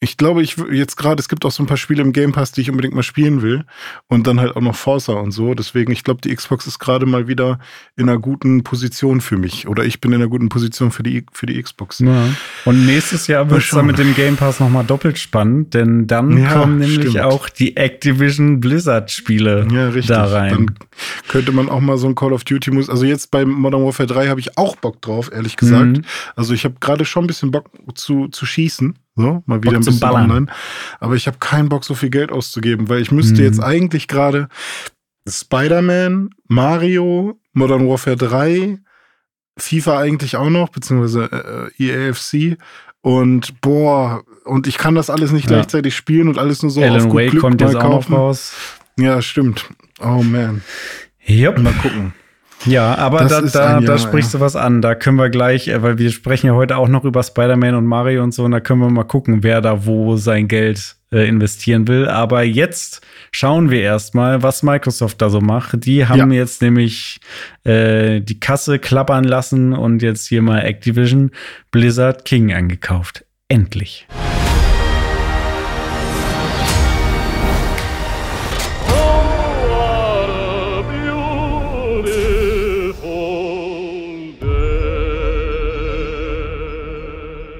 ich glaube, ich jetzt gerade, es gibt auch so ein paar Spiele im Game Pass, die ich unbedingt mal spielen will. Und dann halt auch noch Forza und so. Deswegen, ich glaube, die Xbox ist gerade mal wieder in einer guten Position für mich. Oder ich bin in einer guten Position für die, für die Xbox. Ja. Und nächstes Jahr wird es dann mit dem Game Pass nochmal doppelt spannend, denn dann ja, kommen nämlich stimmt. auch die Activision Blizzard-Spiele ja, richtig. da rein. Dann könnte man auch mal so ein Call of Duty muss. Also jetzt bei Modern Warfare 3 habe ich auch Bock drauf, ehrlich gesagt. Mhm. Also ich habe gerade schon ein bisschen Bock zu, zu schießen. So, mal wieder Bock ein bisschen Ballern. online. Aber ich habe keinen Bock, so viel Geld auszugeben, weil ich müsste mhm. jetzt eigentlich gerade Spider-Man, Mario, Modern Warfare 3, FIFA eigentlich auch noch, beziehungsweise äh, EAFC. Und boah, und ich kann das alles nicht ja. gleichzeitig spielen und alles nur so Alan auf gut Wake Glück kommt jetzt kaufen. auch noch raus. Ja, stimmt. Oh man. Yep. Mal gucken. Ja, aber das da, da, da sprichst ja. du was an. Da können wir gleich, äh, weil wir sprechen ja heute auch noch über Spider-Man und Mario und so, und da können wir mal gucken, wer da wo sein Geld äh, investieren will. Aber jetzt schauen wir erstmal, was Microsoft da so macht. Die haben ja. jetzt nämlich äh, die Kasse klappern lassen und jetzt hier mal Activision Blizzard King angekauft. Endlich.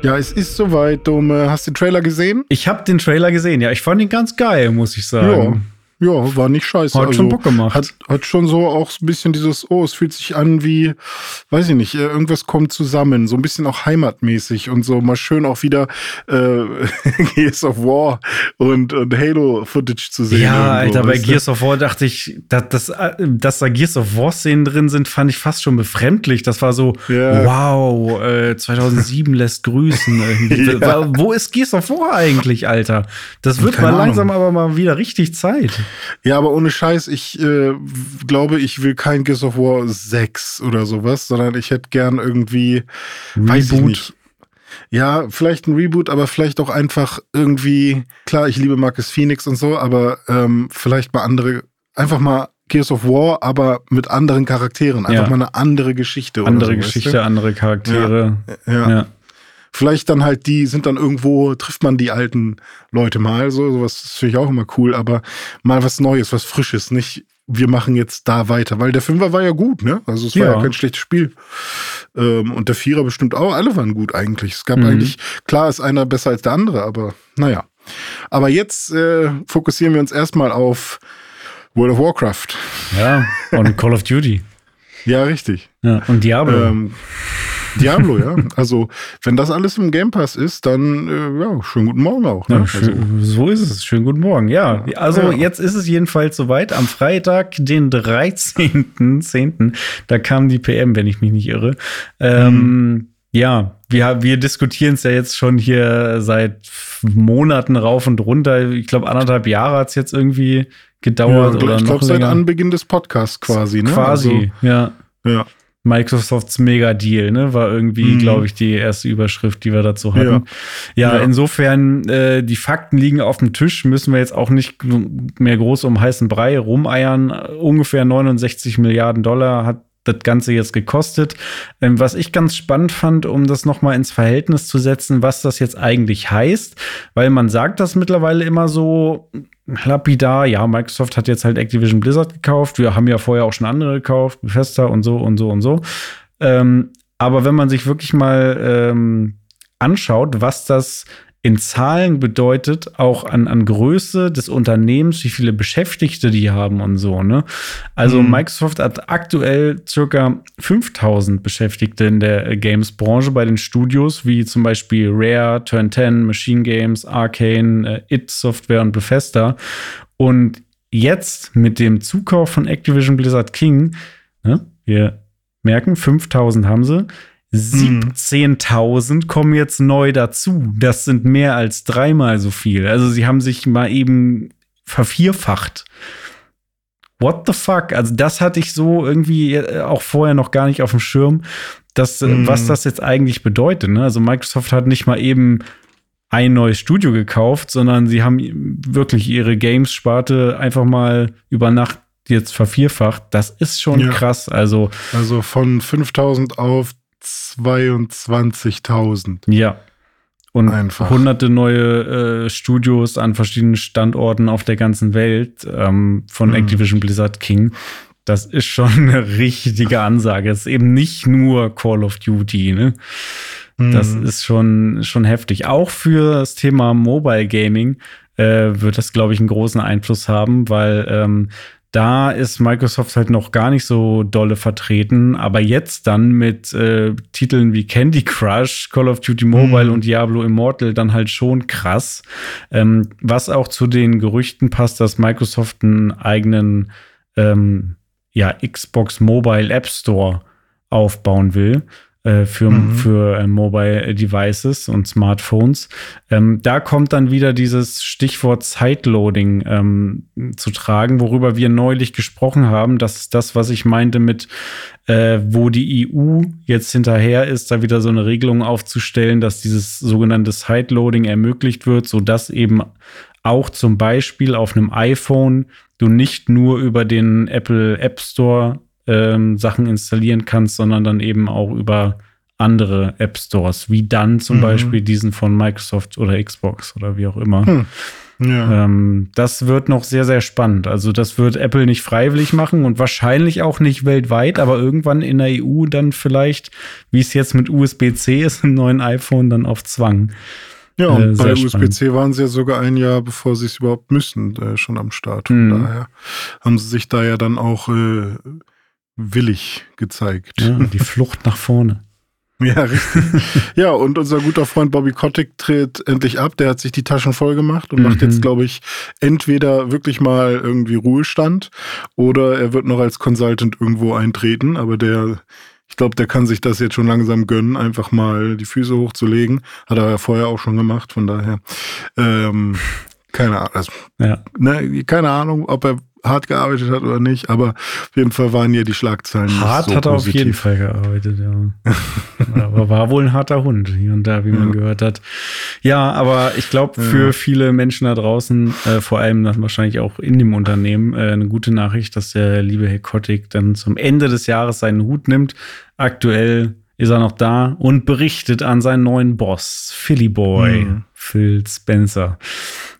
Ja, es ist soweit, Dome. Hast du den Trailer gesehen? Ich habe den Trailer gesehen, ja. Ich fand ihn ganz geil, muss ich sagen. Ja. War nicht scheiße. Hat also, schon Bock gemacht. Hat, hat schon so auch ein bisschen dieses, oh, es fühlt sich an wie, weiß ich nicht, äh, irgendwas kommt zusammen. So ein bisschen auch heimatmäßig und so mal schön auch wieder äh, Gears of War und, und Halo-Footage zu sehen. Ja, Alter, bei Gears of War dachte ich, dass, dass, dass da Gears of War-Szenen drin sind, fand ich fast schon befremdlich. Das war so, ja. wow, äh, 2007 lässt grüßen. ja. Wo ist Gears of War eigentlich, Alter? Das wird mal langsam aber mal wieder richtig Zeit. Ja, aber ohne Scheiß, ich äh, glaube, ich will kein Gears of War 6 oder sowas, sondern ich hätte gern irgendwie, Reboot. weiß ich nicht. Ja, vielleicht ein Reboot, aber vielleicht auch einfach irgendwie, klar, ich liebe Marcus Phoenix und so, aber ähm, vielleicht mal andere, einfach mal Gears of War, aber mit anderen Charakteren. Einfach ja. mal eine andere Geschichte. Andere so, Geschichte, weißt du? andere Charaktere. Ja. ja. ja. Vielleicht dann halt die, sind dann irgendwo, trifft man die alten Leute mal, so, sowas ist natürlich auch immer cool, aber mal was Neues, was Frisches, nicht wir machen jetzt da weiter, weil der Fünfer war ja gut, ne? Also es war ja, ja kein schlechtes Spiel. Ähm, und der Vierer bestimmt auch, alle waren gut eigentlich. Es gab mhm. eigentlich, klar ist einer besser als der andere, aber naja. Aber jetzt äh, fokussieren wir uns erstmal auf World of Warcraft. Ja, und Call of Duty. ja, richtig. Ja, und Diablo. Ähm, Diablo, ja. Also, wenn das alles im Game Pass ist, dann äh, ja, schönen guten Morgen auch. Ne? Ja, also. So ist es. Schönen guten Morgen. Ja, also ja. jetzt ist es jedenfalls soweit. Am Freitag, den 13.10., da kam die PM, wenn ich mich nicht irre. Ähm, mhm. Ja, wir, wir diskutieren es ja jetzt schon hier seit Monaten rauf und runter. Ich glaube, anderthalb Jahre hat es jetzt irgendwie gedauert. Ja, oder ich glaube, seit Anbeginn des Podcasts quasi. Ne? Quasi, also, ja. Ja. Microsofts Mega-Deal, ne? War irgendwie, mhm. glaube ich, die erste Überschrift, die wir dazu hatten. Ja, ja, ja. insofern, äh, die Fakten liegen auf dem Tisch, müssen wir jetzt auch nicht mehr groß um heißen Brei rumeiern. Ungefähr 69 Milliarden Dollar hat das Ganze jetzt gekostet. Ähm, was ich ganz spannend fand, um das nochmal ins Verhältnis zu setzen, was das jetzt eigentlich heißt, weil man sagt das mittlerweile immer so, lapidar, ja, Microsoft hat jetzt halt Activision Blizzard gekauft. Wir haben ja vorher auch schon andere gekauft, Bethesda und so und so und so. Ähm, aber wenn man sich wirklich mal ähm, anschaut, was das in Zahlen bedeutet, auch an, an Größe des Unternehmens, wie viele Beschäftigte die haben und so. Ne? Also mhm. Microsoft hat aktuell circa 5000 Beschäftigte in der Games-Branche bei den Studios, wie zum Beispiel Rare, Turn 10, Machine Games, Arcane, äh, It Software und Bethesda. Und jetzt mit dem Zukauf von Activision Blizzard King, ne, wir merken, 5000 haben sie, 17.000 kommen jetzt neu dazu. Das sind mehr als dreimal so viel. Also sie haben sich mal eben vervierfacht. What the fuck? Also das hatte ich so irgendwie äh, auch vorher noch gar nicht auf dem Schirm, dass, mm. was das jetzt eigentlich bedeutet. Ne? Also Microsoft hat nicht mal eben ein neues Studio gekauft, sondern sie haben wirklich ihre Games-Sparte einfach mal über Nacht jetzt vervierfacht. Das ist schon ja. krass. Also, also von 5000 auf 22.000. Ja. Und Einfach. hunderte neue äh, Studios an verschiedenen Standorten auf der ganzen Welt ähm, von mhm. Activision Blizzard King. Das ist schon eine richtige Ansage. Es ist eben nicht nur Call of Duty, ne? Das mhm. ist schon, schon heftig. Auch für das Thema Mobile Gaming äh, wird das, glaube ich, einen großen Einfluss haben, weil ähm, da ist Microsoft halt noch gar nicht so dolle vertreten, aber jetzt dann mit äh, Titeln wie Candy Crush, Call of Duty Mobile mhm. und Diablo Immortal dann halt schon krass. Ähm, was auch zu den Gerüchten passt, dass Microsoft einen eigenen ähm, ja, Xbox Mobile App Store aufbauen will. Äh, für, mhm. für äh, Mobile Devices und Smartphones. Ähm, da kommt dann wieder dieses Stichwort Sideloading ähm, zu tragen, worüber wir neulich gesprochen haben. Das ist das, was ich meinte mit, äh, wo die EU jetzt hinterher ist, da wieder so eine Regelung aufzustellen, dass dieses sogenannte Sideloading ermöglicht wird, sodass eben auch zum Beispiel auf einem iPhone du nicht nur über den Apple App Store ähm, Sachen installieren kannst, sondern dann eben auch über andere App Stores, wie dann zum mhm. Beispiel diesen von Microsoft oder Xbox oder wie auch immer. Hm. Ja. Ähm, das wird noch sehr, sehr spannend. Also das wird Apple nicht freiwillig machen und wahrscheinlich auch nicht weltweit, aber irgendwann in der EU dann vielleicht, wie es jetzt mit USB-C ist, im neuen iPhone dann auf Zwang. Ja, und äh, bei USB-C waren sie ja sogar ein Jahr, bevor sie es überhaupt müssen, äh, schon am Start. Von mhm. daher haben sie sich da ja dann auch äh, willig gezeigt. Ja, die Flucht nach vorne. Ja, richtig. ja, und unser guter Freund Bobby Kotick tritt endlich ab. Der hat sich die Taschen voll gemacht und mhm. macht jetzt, glaube ich, entweder wirklich mal irgendwie Ruhestand oder er wird noch als Consultant irgendwo eintreten. Aber der, ich glaube, der kann sich das jetzt schon langsam gönnen, einfach mal die Füße hochzulegen. Hat er ja vorher auch schon gemacht, von daher. Ähm, keine Ahnung. Also, ja. ne, keine Ahnung, ob er hart gearbeitet hat oder nicht, aber auf jeden Fall waren hier die Schlagzeilen. Hart so hat er auf jeden Fall gearbeitet, ja. aber war wohl ein harter Hund hier und da, wie man ja. gehört hat. Ja, aber ich glaube, für ja. viele Menschen da draußen, äh, vor allem dann wahrscheinlich auch in dem Unternehmen, äh, eine gute Nachricht, dass der liebe Herr Kotick dann zum Ende des Jahres seinen Hut nimmt. Aktuell ist er noch da und berichtet an seinen neuen Boss, Philly Boy, mhm. Phil Spencer.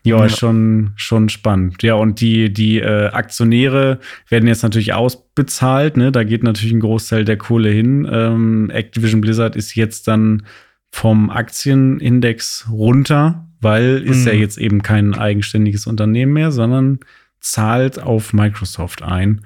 Ja, ja, schon, schon spannend. Ja, und die, die äh, Aktionäre werden jetzt natürlich ausbezahlt. Ne? Da geht natürlich ein Großteil der Kohle hin. Ähm, Activision Blizzard ist jetzt dann vom Aktienindex runter, weil ist mhm. ja jetzt eben kein eigenständiges Unternehmen mehr, sondern zahlt auf Microsoft ein.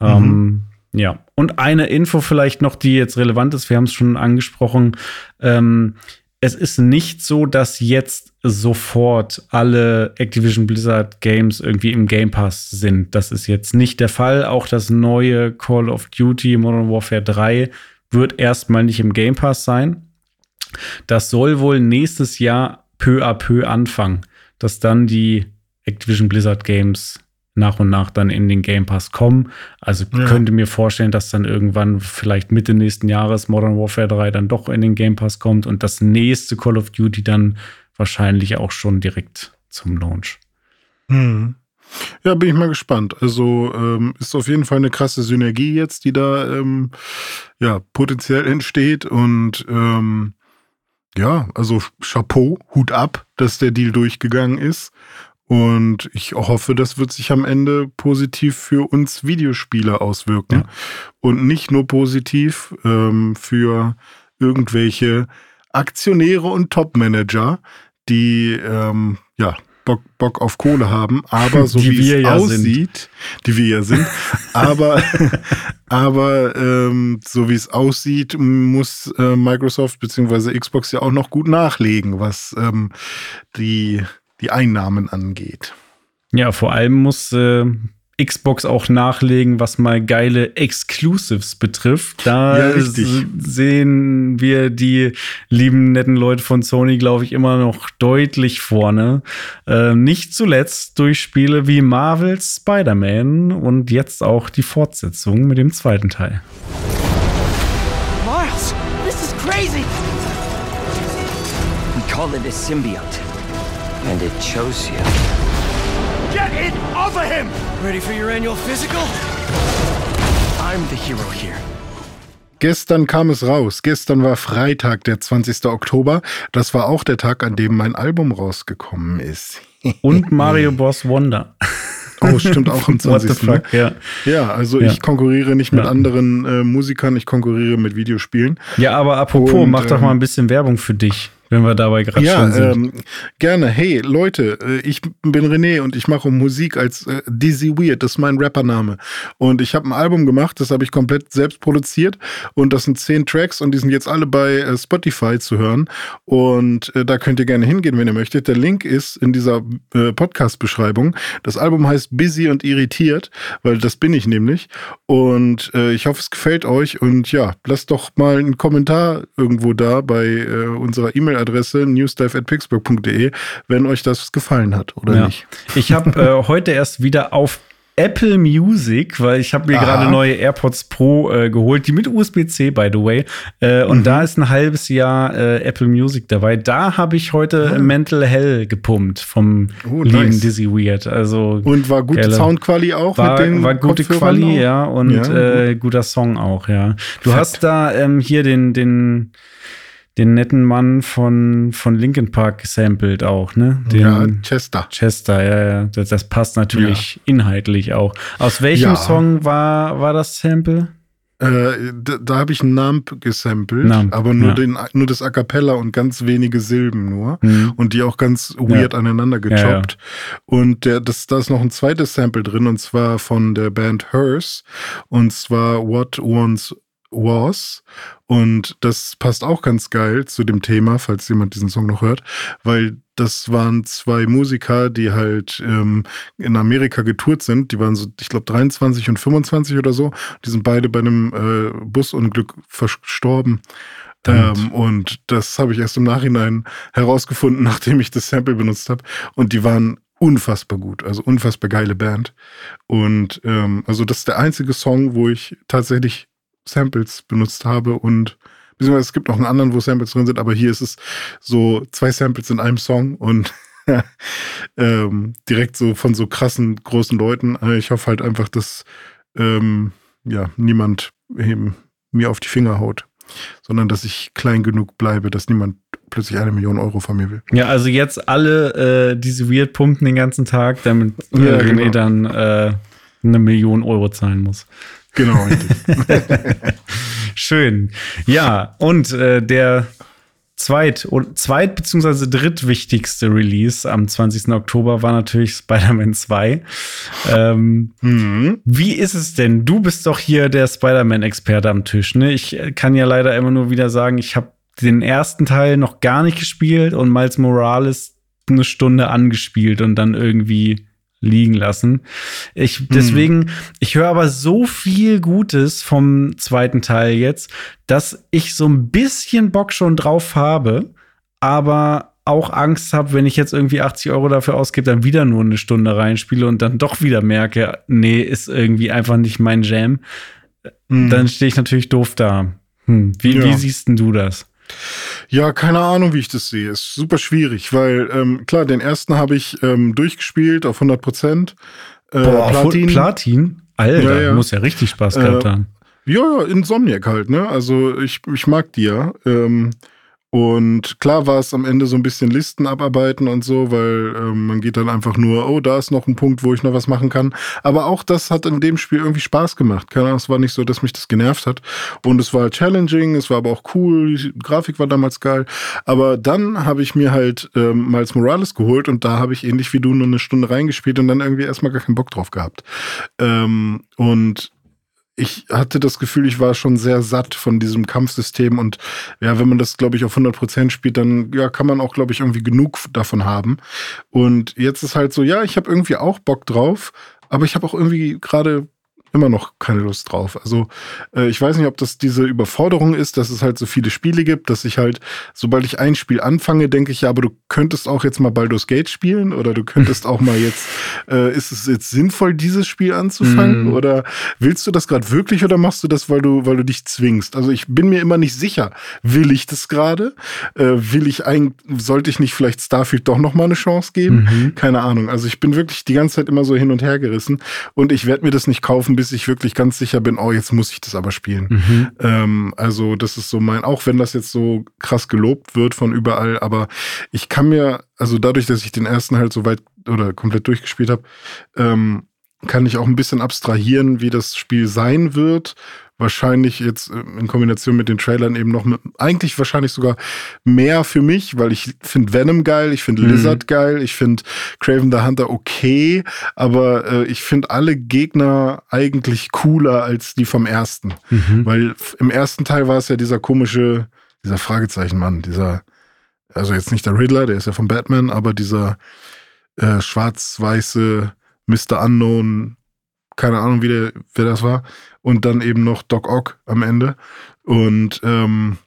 Mhm. Ähm, ja, und eine Info vielleicht noch, die jetzt relevant ist, wir haben es schon angesprochen. Ähm, es ist nicht so, dass jetzt sofort alle Activision Blizzard Games irgendwie im Game Pass sind. Das ist jetzt nicht der Fall. Auch das neue Call of Duty Modern Warfare 3 wird erstmal nicht im Game Pass sein. Das soll wohl nächstes Jahr peu à peu anfangen, dass dann die Activision Blizzard Games nach und nach dann in den Game Pass kommen. Also ja. könnte mir vorstellen, dass dann irgendwann vielleicht Mitte nächsten Jahres Modern Warfare 3 dann doch in den Game Pass kommt und das nächste Call of Duty dann wahrscheinlich auch schon direkt zum Launch. Hm. Ja, bin ich mal gespannt. Also ähm, ist auf jeden Fall eine krasse Synergie jetzt, die da ähm, ja potenziell entsteht und ähm, ja, also Chapeau, Hut ab, dass der Deal durchgegangen ist. Und ich hoffe, das wird sich am Ende positiv für uns Videospieler auswirken. Ja. Und nicht nur positiv ähm, für irgendwelche Aktionäre und Topmanager, die ähm, ja Bock, Bock auf Kohle haben, aber so Die wie es ja aussieht, sind. die wir ja sind, aber, aber ähm, so wie es aussieht, muss äh, Microsoft bzw. Xbox ja auch noch gut nachlegen, was ähm, die, die Einnahmen angeht. Ja, vor allem muss äh, Xbox auch nachlegen, was mal geile Exclusives betrifft. Da Ja, sehen wir die lieben netten Leute von Sony, glaube ich, immer noch deutlich vorne. Äh, nicht zuletzt durch Spiele wie Marvel's Spider-Man und jetzt auch die Fortsetzung mit dem zweiten Teil. Miles, this is crazy! We call it a symbiote. And it chose you. Get it off of him! Ready for your annual physical? I'm the hero here. Gestern kam es raus. Gestern war Freitag, der 20. Oktober. Das war auch der Tag, an dem mein Album rausgekommen ist. Und Mario Bros. Wonder. Oh, stimmt auch am 20. What the fuck, ja. Ja, also Ja. ich konkurriere nicht mit Ja. anderen äh, Musikern, ich konkurriere mit Videospielen. Ja, aber apropos, Und, mach doch ähm, mal ein bisschen Werbung für dich, wenn wir dabei gerade Ja, schon sind. ähm, gerne. Hey, Leute, äh, ich bin René und ich mache Musik als äh, Dizzy Weird, das ist mein Rappername. Und ich habe ein Album gemacht, das habe ich komplett selbst produziert. Und das sind zehn Tracks und die sind jetzt alle bei äh, Spotify zu hören. Und äh, da könnt ihr gerne hingehen, wenn ihr möchtet. Der Link ist in dieser äh, Podcast-Beschreibung. Das Album heißt Busy und Irritiert, weil das bin ich nämlich. Und äh, ich hoffe, es gefällt euch. Und ja, lasst doch mal einen Kommentar irgendwo da bei äh, unserer E-Mail-Adresse newsdive.pixburg.de, wenn euch das gefallen hat oder Ja. nicht. Ich habe äh, heute erst wieder auf Apple Music, weil ich habe mir gerade neue AirPods Pro äh, geholt, die mit USB-C, by the way. Äh, und Mhm. da ist ein halbes Jahr äh, Apple Music dabei. Da habe ich heute Mental Hell gepumpt vom. Oh, lieben nice. Dizzy Weird. Also Und war gute geile- Soundquali auch war, mit den war gute Kopfhörern Quali, auch? ja, und Ja, äh, guter Song auch, ja. Du Fett. hast da ähm, hier den, den, den netten Mann von, von Linkin Park gesampelt auch, ne? Den, ja, Chester. Chester, ja, ja. Das, das passt natürlich inhaltlich auch. Aus welchem Ja. Song war, war das Sample? Äh, da da habe ich Nump gesampelt, Nump, aber nur, ja. den, nur das A Cappella und ganz wenige Silben nur. Mhm. Und die auch ganz weird aneinander gechoppt. Und der, das, da ist noch ein zweites Sample drin, und zwar von der Band Hearse. Und zwar What Once Was. Und das passt auch ganz geil zu dem Thema, falls jemand diesen Song noch hört, weil das waren zwei Musiker, die halt ähm, in Amerika getourt sind. Die waren so, ich glaube, 23 und 25 oder so. Die sind beide bei einem äh, Busunglück verstorben. Ähm, und das habe ich erst im Nachhinein herausgefunden, nachdem ich das Sample benutzt habe. Und die waren unfassbar gut, also unfassbar geile Band. Und ähm, also das ist der einzige Song, wo ich tatsächlich Samples benutzt habe und beziehungsweise es gibt noch einen anderen, wo Samples drin sind, aber hier ist es so zwei Samples in einem Song und ähm, direkt so von so krassen großen Leuten. Äh, Ich hoffe halt einfach, dass ähm, ja niemand eben mir auf die Finger haut, sondern dass ich klein genug bleibe, dass niemand plötzlich eine Million Euro von mir will. Ja, also jetzt alle äh, diese Weird pumpen den ganzen Tag, damit äh, Ja, René genau. dann äh, eine Million Euro zahlen muss. Genau. Schön. Ja, und äh, der zweit- und zweit- bzw. drittwichtigste Release am 20. Oktober war natürlich Spider-Man 2. Ähm, mhm. wie ist es denn? Du bist doch hier der Spider-Man-Experte am Tisch. Ne? Ich äh, kann ja leider immer nur wieder sagen, ich habe den ersten Teil noch gar nicht gespielt und Miles Morales eine Stunde angespielt und dann irgendwie liegen lassen. Ich deswegen, ich höre aber so viel Gutes vom zweiten Teil jetzt, dass ich so ein bisschen Bock schon drauf habe, aber auch Angst habe, wenn ich jetzt irgendwie 80 Euro dafür ausgebe, dann wieder nur eine Stunde reinspiele und dann doch wieder merke, nee, ist irgendwie einfach nicht mein Jam. Mhm. Dann stehe ich natürlich doof da. Hm, wie, Ja. wie siehst denn du das? Ja, keine Ahnung, wie ich das sehe. Ist super schwierig, weil ähm, klar, den ersten habe ich ähm, durchgespielt auf 100 Prozent. Äh, Platin? Platin? Alter, Ja, ja. muss ja richtig Spaß gehabt Äh, haben. Ja, ja, Insomniac halt, ne? Also ich, ich mag die ja. Ähm, Und klar war es am Ende so ein bisschen Listen abarbeiten und so, weil ähm, man geht dann einfach nur, oh, da ist noch ein Punkt, wo ich noch was machen kann. Aber auch das hat in dem Spiel irgendwie Spaß gemacht. Keine Ahnung, es war nicht so, dass mich das genervt hat. Und es war challenging, es war aber auch cool, die Grafik war damals geil. Aber dann habe ich mir halt ähm, Miles Morales geholt und da habe ich ähnlich wie du nur eine Stunde reingespielt und dann irgendwie erstmal gar keinen Bock drauf gehabt. Ähm, und ich hatte das Gefühl, ich war schon sehr satt von diesem Kampfsystem und ja, wenn man das, glaube ich, auf 100 Prozent spielt, dann ja, kann man auch, glaube ich, irgendwie genug davon haben. Und jetzt ist halt so, ja, ich habe irgendwie auch Bock drauf, aber ich habe auch irgendwie gerade immer noch keine Lust drauf. Also äh, ich weiß nicht, ob das diese Überforderung ist, dass es halt so viele Spiele gibt, dass ich halt, sobald ich ein Spiel anfange, denke ich ja, aber du könntest auch jetzt mal Baldur's Gate spielen oder du könntest auch mal jetzt, äh, ist es jetzt sinnvoll, dieses Spiel anzufangen? Mm. Oder willst du das gerade wirklich oder machst du das, weil du, weil du dich zwingst? Also ich bin mir immer nicht sicher, will ich das gerade? Äh, will ich eigentlich, sollte ich nicht vielleicht Starfield doch noch mal eine Chance geben? Mhm. Keine Ahnung. Also ich bin wirklich die ganze Zeit immer so hin und her gerissen und ich werde mir das nicht kaufen, bis bis ich wirklich ganz sicher bin, oh, jetzt muss ich das aber spielen. Mhm. Ähm, also das ist so mein, auch wenn das jetzt so krass gelobt wird von überall, aber ich kann mir, also dadurch, dass ich den ersten halt so weit oder komplett durchgespielt habe, ähm, kann ich auch ein bisschen abstrahieren, wie das Spiel sein wird wahrscheinlich jetzt äh, in Kombination mit den Trailern eben noch mit, eigentlich wahrscheinlich sogar mehr für mich, weil ich finde Venom geil, ich finde mhm. Lizard geil, ich finde Craven the Hunter okay, aber äh, ich finde alle Gegner eigentlich cooler als die vom ersten. Mhm. Weil im ersten Teil war es ja dieser komische, dieser Fragezeichenmann, dieser, also jetzt nicht der Riddler, der ist ja von Batman, aber dieser äh, schwarz-weiße Mr. Unknown, keine Ahnung, wie der, wer das war und dann eben noch Doc Ock am Ende. Und ähm,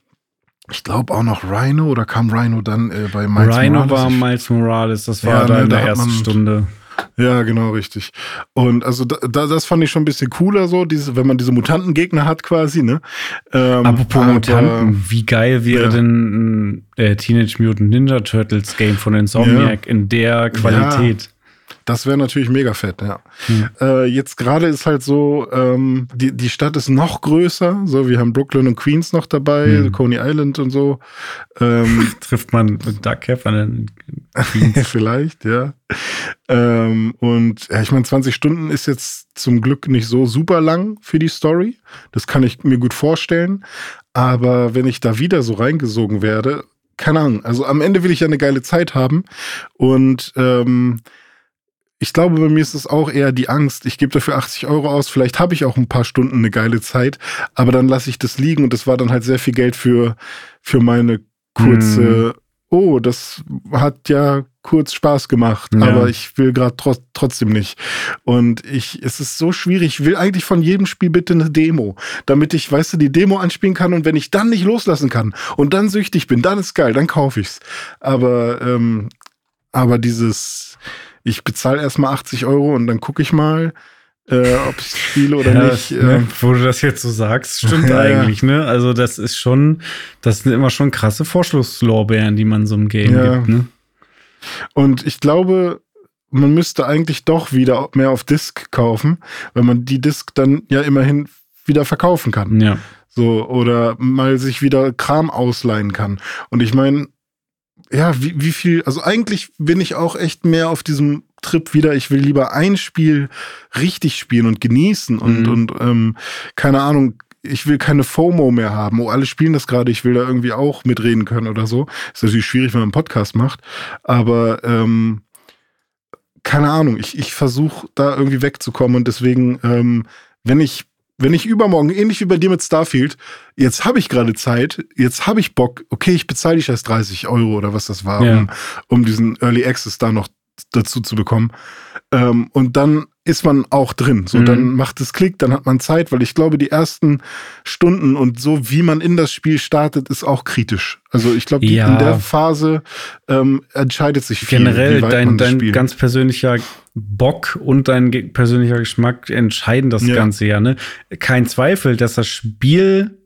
ich glaube auch noch Rhino oder kam Rhino dann äh, bei Miles Rhino Morales? Rhino war Miles Morales, das war ja, da ne, in der ersten Stunde. Ja, genau, richtig. Und also da, das fand ich schon ein bisschen cooler so, diese, wenn man diese Mutantengegner hat quasi, ne? Ähm, Apropos aber, Mutanten, wie geil wäre ja. denn äh, Teenage Mutant Ninja Turtles Game von Insomniac ja. in der Qualität? Ja. Das wäre natürlich mega fett, ja. Hm. Äh, jetzt gerade ist halt so, ähm, die, die Stadt ist noch größer. So, wir haben Brooklyn und Queens noch dabei, hm. Coney Island und so. Ähm, Trifft man mit Duckcap an den? Vielleicht, ja. Ähm, und ja, ich meine, 20 Stunden ist jetzt zum Glück nicht so super lang für die Story. Das kann ich mir gut vorstellen. Aber wenn ich da wieder so reingesogen werde, keine Ahnung. Also am Ende will ich ja eine geile Zeit haben. Und ähm, ich glaube, bei mir ist es auch eher die Angst. Ich gebe dafür 80 Euro aus. Vielleicht habe ich auch ein paar Stunden eine geile Zeit, aber dann lasse ich das liegen und das war dann halt sehr viel Geld für, für meine kurze, mm. oh, das hat ja kurz Spaß gemacht, ja. aber ich will gerade tro trotzdem nicht. Und ich, es ist so schwierig. Ich will eigentlich von jedem Spiel bitte eine Demo, damit ich, weißt du, die Demo anspielen kann und wenn ich dann nicht loslassen kann und dann süchtig bin, dann ist geil, dann kaufe ich's. Aber, ähm, aber dieses, ich bezahle erstmal 80 Euro und dann gucke ich mal, äh, ob ich spiele oder ja, nicht. Ne, ähm. wo du das jetzt so sagst, stimmt ja, eigentlich, ne? Also das ist schon, das sind immer schon krasse Vorschlusslorbeeren, die man so im Game ja. gibt, ne? Und ich glaube, man müsste eigentlich doch wieder mehr auf Disk kaufen, weil man die Disk dann ja immerhin wieder verkaufen kann. Ja. So, oder mal sich wieder Kram ausleihen kann. Und ich meine, ja, wie, wie viel, also eigentlich bin ich auch echt mehr auf diesem Trip wieder, ich will lieber ein Spiel richtig spielen und genießen und, mhm. und ähm, keine Ahnung, ich will keine FOMO mehr haben. Oh, alle spielen das gerade, ich will da irgendwie auch mitreden können oder so. Ist natürlich schwierig, wenn man einen Podcast macht, aber ähm, keine Ahnung, ich, ich versuche da irgendwie wegzukommen und deswegen, ähm, wenn ich wenn ich übermorgen, ähnlich wie bei dir mit Starfield, jetzt habe ich gerade Zeit, jetzt habe ich Bock, okay, ich bezahle dich erst 30 Euro oder was das war, ja. um, um diesen Early Access da noch dazu zu bekommen. Ähm, und dann ist man auch drin. So, mhm. dann macht es Klick, dann hat man Zeit, weil ich glaube, die ersten Stunden und so, wie man in das Spiel startet, ist auch kritisch. Also ich glaube, ja. in der Phase ähm, entscheidet sich viel. Generell dein, dein ganz persönlicher Bock und dein persönlicher Geschmack entscheiden das ja. Ganze ja. Ne? Kein Zweifel, dass das Spiel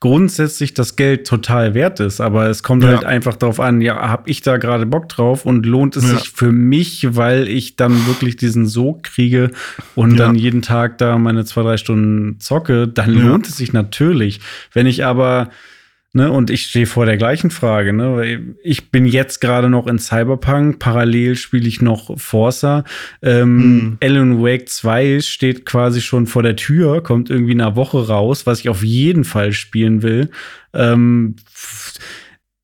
grundsätzlich das Geld total wert ist, aber es kommt ja. halt einfach darauf an, ja, habe ich da gerade Bock drauf und lohnt es ja. sich für mich, weil ich dann wirklich diesen Sog kriege und ja. dann jeden Tag da meine zwei, drei Stunden zocke, dann lohnt es sich natürlich. Wenn ich aber Ne, und ich stehe vor der gleichen Frage. Ne? Ich bin jetzt gerade noch in Cyberpunk, parallel spiele ich noch Forza. Ähm, mm. Alan Wake 2 steht quasi schon vor der Tür, kommt irgendwie in einer Woche raus, was ich auf jeden Fall spielen will. Ähm,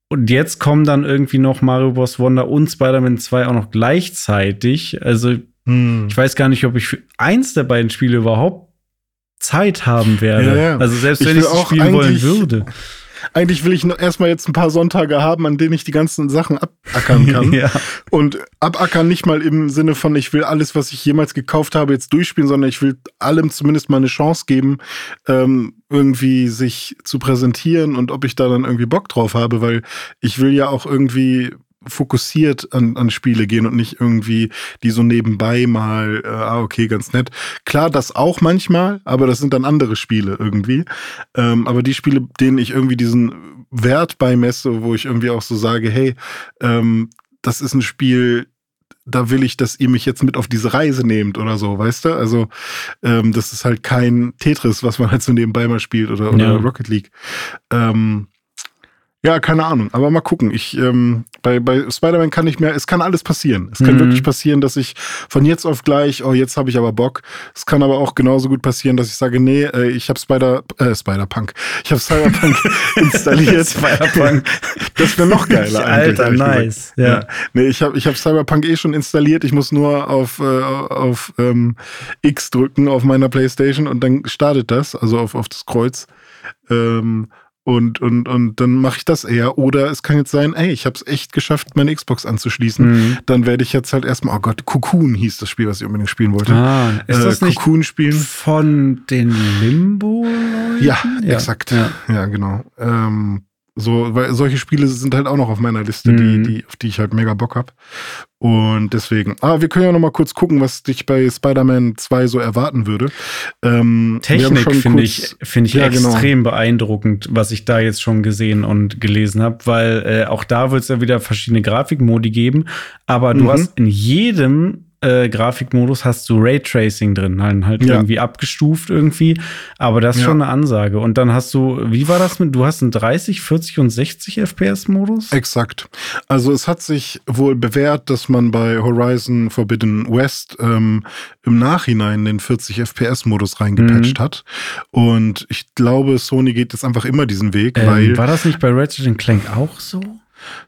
und jetzt kommen dann irgendwie noch Mario Bros. Wonder und Spider-Man 2 auch noch gleichzeitig. Also, mm. ich weiß gar nicht, ob ich für eins der beiden Spiele überhaupt Zeit haben werde. Ja, ja. Also selbst wenn ich es spielen wollen würde eigentlich will ich noch erstmal jetzt ein paar Sonntage haben, an denen ich die ganzen Sachen abackern kann. ja. Und abackern nicht mal im Sinne von, ich will alles, was ich jemals gekauft habe, jetzt durchspielen, sondern ich will allem zumindest mal eine Chance geben, ähm, irgendwie sich zu präsentieren und ob ich da dann irgendwie Bock drauf habe, weil ich will ja auch irgendwie fokussiert an, an Spiele gehen und nicht irgendwie die so nebenbei mal, äh, ah, okay, ganz nett. Klar, das auch manchmal, aber das sind dann andere Spiele irgendwie. Ähm, aber die Spiele, denen ich irgendwie diesen Wert beimesse, wo ich irgendwie auch so sage, hey, ähm, das ist ein Spiel, da will ich, dass ihr mich jetzt mit auf diese Reise nehmt oder so, weißt du? Also, ähm, das ist halt kein Tetris, was man halt so nebenbei mal spielt oder, oder ja. Rocket League. Ähm, ja, keine Ahnung. Aber mal gucken. Ich, ähm, bei, bei Spider-Man kann ich mehr, es kann alles passieren. Es kann mhm. wirklich passieren, dass ich von jetzt auf gleich, oh, jetzt habe ich aber Bock. Es kann aber auch genauso gut passieren, dass ich sage, nee, äh, ich habe Spider, äh, Spider-Punk. Ich habe Cyberpunk installiert. Spider-Punk. Das wäre noch geiler Alter, nice. Ja. ja. Nee, ich habe ich hab Cyberpunk eh schon installiert. Ich muss nur auf, äh, auf ähm, X drücken auf meiner Playstation und dann startet das, also auf, auf das Kreuz. Ähm, und, und, und dann mache ich das eher. Oder es kann jetzt sein, ey, ich habe es echt geschafft, meine Xbox anzuschließen. Mhm. Dann werde ich jetzt halt erstmal, oh Gott, Cocoon hieß das Spiel, was ich unbedingt spielen wollte. Ah, ist das äh, Cocoon nicht spielen. von den Limbo? Ja, ja, exakt. Ja, ja genau. Ähm, so, weil solche Spiele sind halt auch noch auf meiner Liste, mhm. die, die, auf die ich halt mega Bock hab. Und deswegen. Aber wir können ja noch mal kurz gucken, was dich bei Spider-Man 2 so erwarten würde. Ähm, Technik finde ich, find ich ja, genau. extrem genau. beeindruckend, was ich da jetzt schon gesehen und gelesen habe, weil äh, auch da wird es ja wieder verschiedene Grafikmodi geben. Aber du mhm. hast in jedem äh, Grafikmodus hast du Raytracing drin, halt, halt ja. irgendwie abgestuft irgendwie. Aber das ist ja. schon eine Ansage. Und dann hast du, wie war das mit, du hast einen 30, 40 und 60 FPS-Modus? Exakt. Also es hat sich wohl bewährt, dass man bei Horizon Forbidden West ähm, im Nachhinein den 40 FPS-Modus reingepatcht mhm. hat. Und ich glaube, Sony geht jetzt einfach immer diesen Weg, ähm, weil. War das nicht bei Ratchet Clank auch so?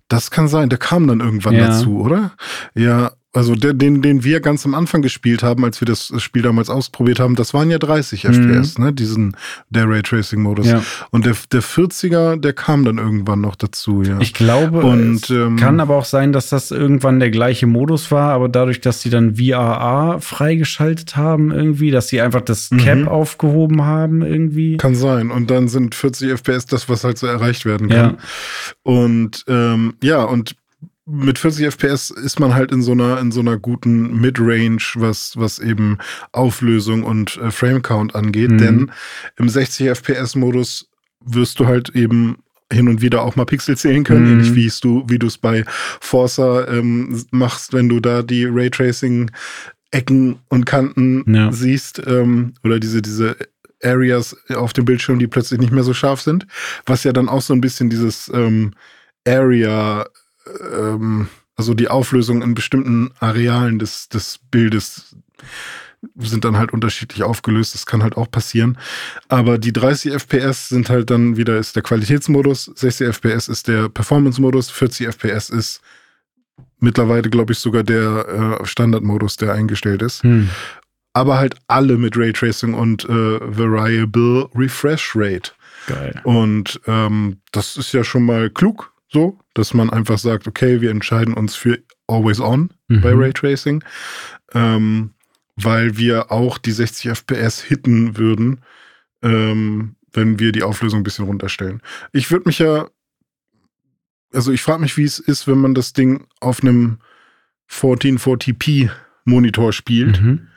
Das kann sein, der kam dann irgendwann ja. dazu, oder? Ja, also der, den, den wir ganz am Anfang gespielt haben, als wir das Spiel damals ausprobiert haben, das waren ja 30 mhm. FPS, ne? Diesen, der Raytracing-Modus. Ja. Und der, der 40er, der kam dann irgendwann noch dazu, ja. Ich glaube, und, ähm, kann aber auch sein, dass das irgendwann der gleiche Modus war, aber dadurch, dass sie dann VRA freigeschaltet haben, irgendwie, dass sie einfach das mhm. Cap mhm. aufgehoben haben, irgendwie. Kann sein. Und dann sind 40 FPS das, was halt so erreicht werden kann. Ja. Und ähm, ja, und mit 40 FPS ist man halt in so einer in so einer guten Midrange, was was eben Auflösung und äh, Frame Count angeht, mhm. denn im 60 FPS Modus wirst du halt eben hin und wieder auch mal Pixel zählen können, mhm. ähnlich wie du wie du es bei Forza ähm, machst, wenn du da die Raytracing Ecken und Kanten ja. siehst ähm, oder diese diese Areas auf dem Bildschirm, die plötzlich nicht mehr so scharf sind, was ja dann auch so ein bisschen dieses ähm, Area ähm, also die Auflösung in bestimmten Arealen des, des Bildes sind dann halt unterschiedlich aufgelöst. Das kann halt auch passieren. Aber die 30 FPS sind halt dann wieder ist der Qualitätsmodus, 60 FPS ist der Performance-Modus, 40 FPS ist mittlerweile, glaube ich, sogar der äh, Standardmodus, der eingestellt ist. Hm. Aber halt alle mit Raytracing und äh, Variable Refresh Rate. Geil. Und ähm, das ist ja schon mal klug, so, dass man einfach sagt, okay, wir entscheiden uns für Always On mhm. bei Raytracing, ähm, weil wir auch die 60 FPS hitten würden, ähm, wenn wir die Auflösung ein bisschen runterstellen. Ich würde mich ja, also ich frage mich, wie es ist, wenn man das Ding auf einem 1440p Monitor spielt. Mhm.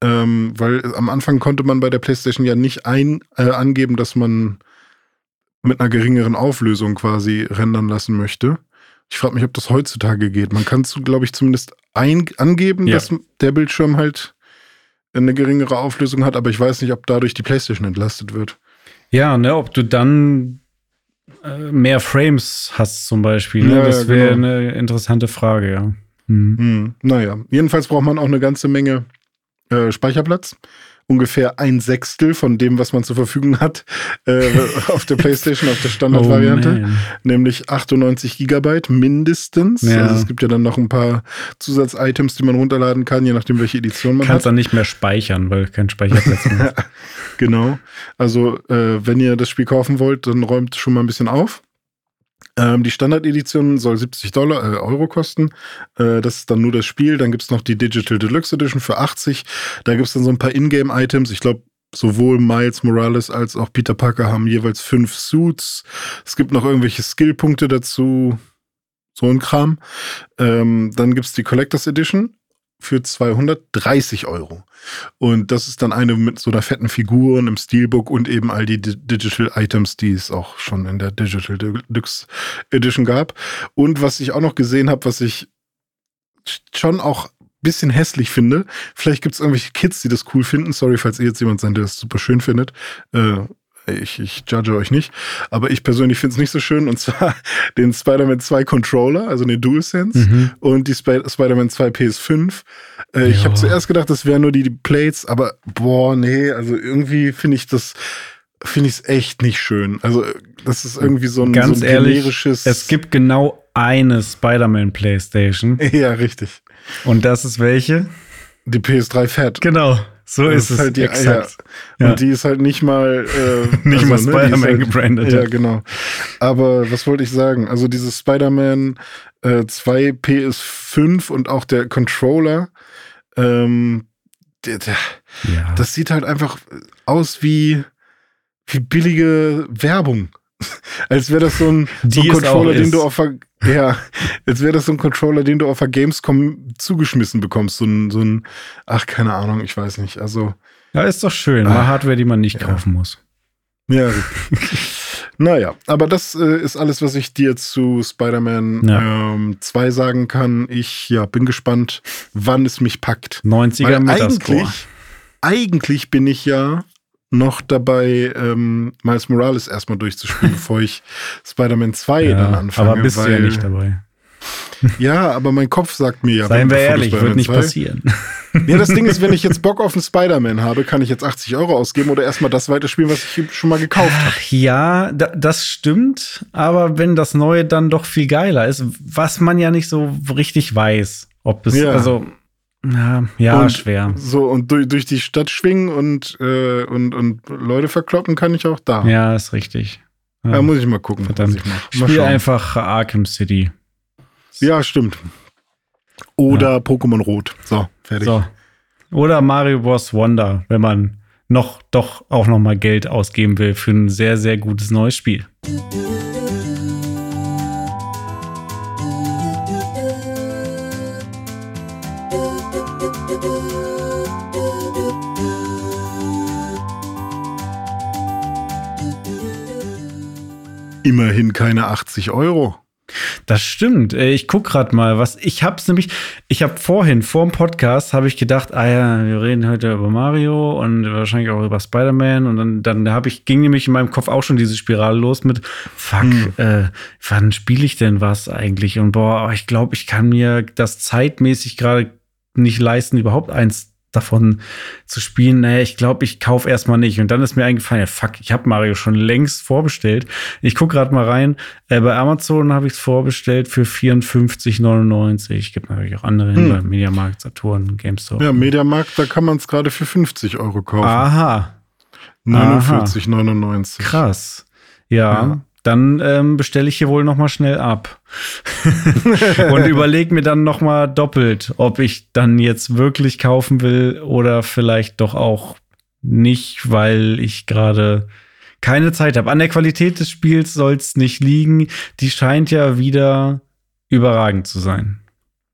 Ähm, weil am Anfang konnte man bei der PlayStation ja nicht ein, äh, angeben, dass man mit einer geringeren Auflösung quasi rendern lassen möchte. Ich frage mich, ob das heutzutage geht. Man kann, glaube ich, zumindest ein angeben, ja. dass der Bildschirm halt eine geringere Auflösung hat, aber ich weiß nicht, ob dadurch die PlayStation entlastet wird. Ja, ne, ob du dann äh, mehr Frames hast zum Beispiel. Ne? Ja, das wäre genau. eine interessante Frage, ja. Hm. Hm, naja, jedenfalls braucht man auch eine ganze Menge äh, Speicherplatz. Ungefähr ein Sechstel von dem, was man zur Verfügung hat äh, auf der PlayStation, auf der Standardvariante. Oh, nämlich 98 Gigabyte mindestens. Ja. Also es gibt ja dann noch ein paar Zusatzitems, die man runterladen kann, je nachdem, welche Edition man Kannst hat. dann nicht mehr speichern, weil kein Speicherplatz mehr ist. Genau. Also, äh, wenn ihr das Spiel kaufen wollt, dann räumt schon mal ein bisschen auf. Ähm, die Standard-Edition soll 70 Dollar, äh, Euro kosten. Äh, das ist dann nur das Spiel. Dann gibt's noch die Digital Deluxe Edition für 80. Da gibt's dann so ein paar Ingame-Items. Ich glaube, sowohl Miles Morales als auch Peter Parker haben jeweils fünf Suits. Es gibt noch irgendwelche Skillpunkte dazu. So ein Kram. Ähm, dann gibt's die Collectors Edition für 230 Euro. Und das ist dann eine mit so einer fetten Figur und einem Steelbook und eben all die Di- Digital Items, die es auch schon in der Digital Deluxe Edition gab. Und was ich auch noch gesehen habe, was ich schon auch ein bisschen hässlich finde, vielleicht gibt es irgendwelche Kids, die das cool finden. Sorry, falls ihr jetzt jemand seid, der das super schön findet. Äh, ich, ich judge euch nicht, aber ich persönlich finde es nicht so schön. Und zwar den Spider-Man 2 Controller, also den DualSense Mhm. und die Sp Spider-Man 2 PS5. Äh, ich habe zuerst gedacht, das wären nur die, die Plates, aber boah, nee, also irgendwie finde ich das, finde ich es echt nicht schön. Also das ist irgendwie so ein, Ganz so ein ehrlich, generisches. es gibt genau eine Spider-Man Playstation. ja, richtig. Und das ist welche? Die PS3 Fat. Genau, so Das ist es. halt die, exakt. Ja. Ja. Und die ist halt nicht mal äh, Nicht mal die ist Spider-Man halt- gebrandet. Ja, genau. Aber was wollte ich sagen? Also dieses Spider-Man äh, 2 PS5 und auch der Controller, ähm, der, der, Ja. das sieht halt einfach aus wie, wie billige Werbung. Als wäre das so ein, so ein Controller, den ist. du auf der, ja, als wäre das so ein Controller, den du auf der Gamescom zugeschmissen bekommst. So ein, so ein, ach, keine Ahnung, ich weiß nicht. Also, ja, ist doch schön. Ah. Mal Hardware, die man nicht Ja. kaufen muss. Ja, naja, aber das äh, ist alles, was ich dir zu Spider-Man Ja. ähm, 2 sagen kann. Ich ja, bin gespannt, wann es mich packt. 90er Weil Metascore. eigentlich, eigentlich bin ich ja noch dabei, ähm, Miles Morales erstmal durchzuspielen, bevor ich Spider-Man 2 dann Ja, anfange. aber bist du ja weil- nicht dabei. Ja, aber mein Kopf sagt mir ja. Seien wir ehrlich, wird nicht 2 passieren. Ja, das Ding ist, wenn ich jetzt Bock auf einen Spider-Man habe, kann ich jetzt 80 Euro ausgeben oder erstmal das weiterspielen, was ich schon mal gekauft habe. Ja, da, das stimmt, aber wenn das Neue dann doch viel geiler ist, was man ja nicht so richtig weiß, ob es, Ja. also, ja, ja Und schwer. So, und durch, durch die Stadt schwingen und, äh, und, und Leute verkloppen kann ich auch da. Ja, ist richtig. Ja. Da muss ich mal gucken, Verdammt. ich. Mal Spiel schauen. einfach Arkham City. Ja, stimmt. Oder Pokémon Rot. So, fertig. So. Oder Mario Bros. Wonder, wenn man noch doch auch noch mal Geld ausgeben will für ein sehr, sehr gutes neues Spiel. Immerhin keine 80 Euro. Das stimmt. Äh, Ich guck grad mal, was ich hab's nämlich. Ich habe vorhin vor dem Podcast habe ich gedacht, ah ja, wir reden heute über Mario und wahrscheinlich auch über Spider-Man und dann dann habe ich ging nämlich in meinem Kopf auch schon diese Spirale los mit Fuck, Hm. äh, wann spiele ich denn was eigentlich? Und boah, ich glaube, ich kann mir das zeitmäßig gerade nicht leisten, überhaupt eins davon zu spielen. Naja, ich glaube, ich kaufe erstmal nicht. Und dann ist mir eingefallen, ja, fuck, ich habe Mario schon längst vorbestellt. Ich gucke gerade mal rein. Äh, bei Amazon habe ich es vorbestellt für 54,99. Gibt natürlich auch andere hin, Hm. bei Mediamarkt, Saturn, GameStop. Ja, Mediamarkt, da kann man es gerade für 50 Euro kaufen. Aha, 49,99. krass. Ja, Ja. Dann ähm, bestelle ich hier wohl noch mal schnell ab. und überlege mir dann noch mal doppelt, ob ich dann jetzt wirklich kaufen will oder vielleicht doch auch nicht, weil ich gerade keine Zeit habe. An der Qualität des Spiels soll es nicht liegen. Die scheint ja wieder überragend zu sein.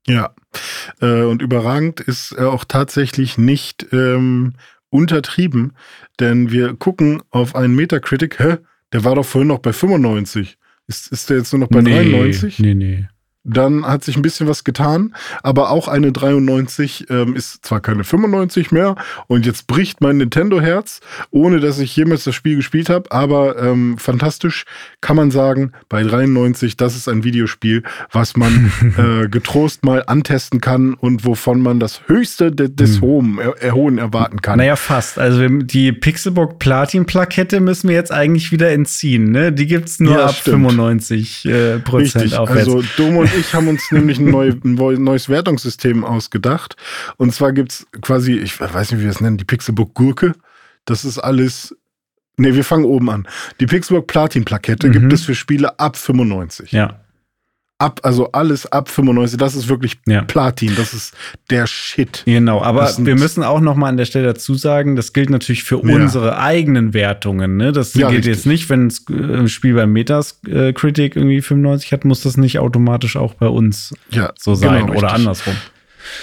Ja. Äh, und überragend ist äh, auch tatsächlich nicht ähm, untertrieben, denn wir gucken auf einen Metacritic. Hä? Der war doch vorhin noch bei 95. Ist, ist der jetzt nur noch bei 93? Nee, nee. Dann hat sich ein bisschen was getan, aber auch eine 93 ähm, ist zwar keine 95 mehr und jetzt bricht mein Nintendo-Herz, ohne dass ich jemals das Spiel gespielt habe, aber ähm, fantastisch kann man sagen, bei 93, das ist ein Videospiel, was man äh, getrost mal antesten kann und wovon man das Höchste de des hm. Hohen, er Hohen erwarten kann. Naja, fast. Also die Pixelbook Platin-Plakette müssen wir jetzt eigentlich wieder entziehen, ne? Die gibt's nur ja, ab stimmt. 95 äh, Prozent Richtig. aufwärts. Also Dom und ich haben uns nämlich ein, neu, ein, neues Wertungssystem ausgedacht. Und zwar gibt es quasi, ich weiß nicht, wie wir es nennen, die Pixelbook Gurke. Das ist alles. Nee, wir fangen oben an. Die Pixelbook Platin-Plakette mhm. gibt es für Spiele ab 95. Ja ab, also alles ab 95, das ist wirklich ja. Platin, das ist der Shit. Genau, aber wir müssen auch noch mal an der Stelle dazu sagen, das gilt natürlich für ja. unsere eigenen Wertungen. Ne? Das ja, gilt richtig. jetzt nicht, wenn äh, ein Spiel bei Metacritic irgendwie 95 hat, muss das nicht automatisch auch bei uns so sein genau, oder andersrum.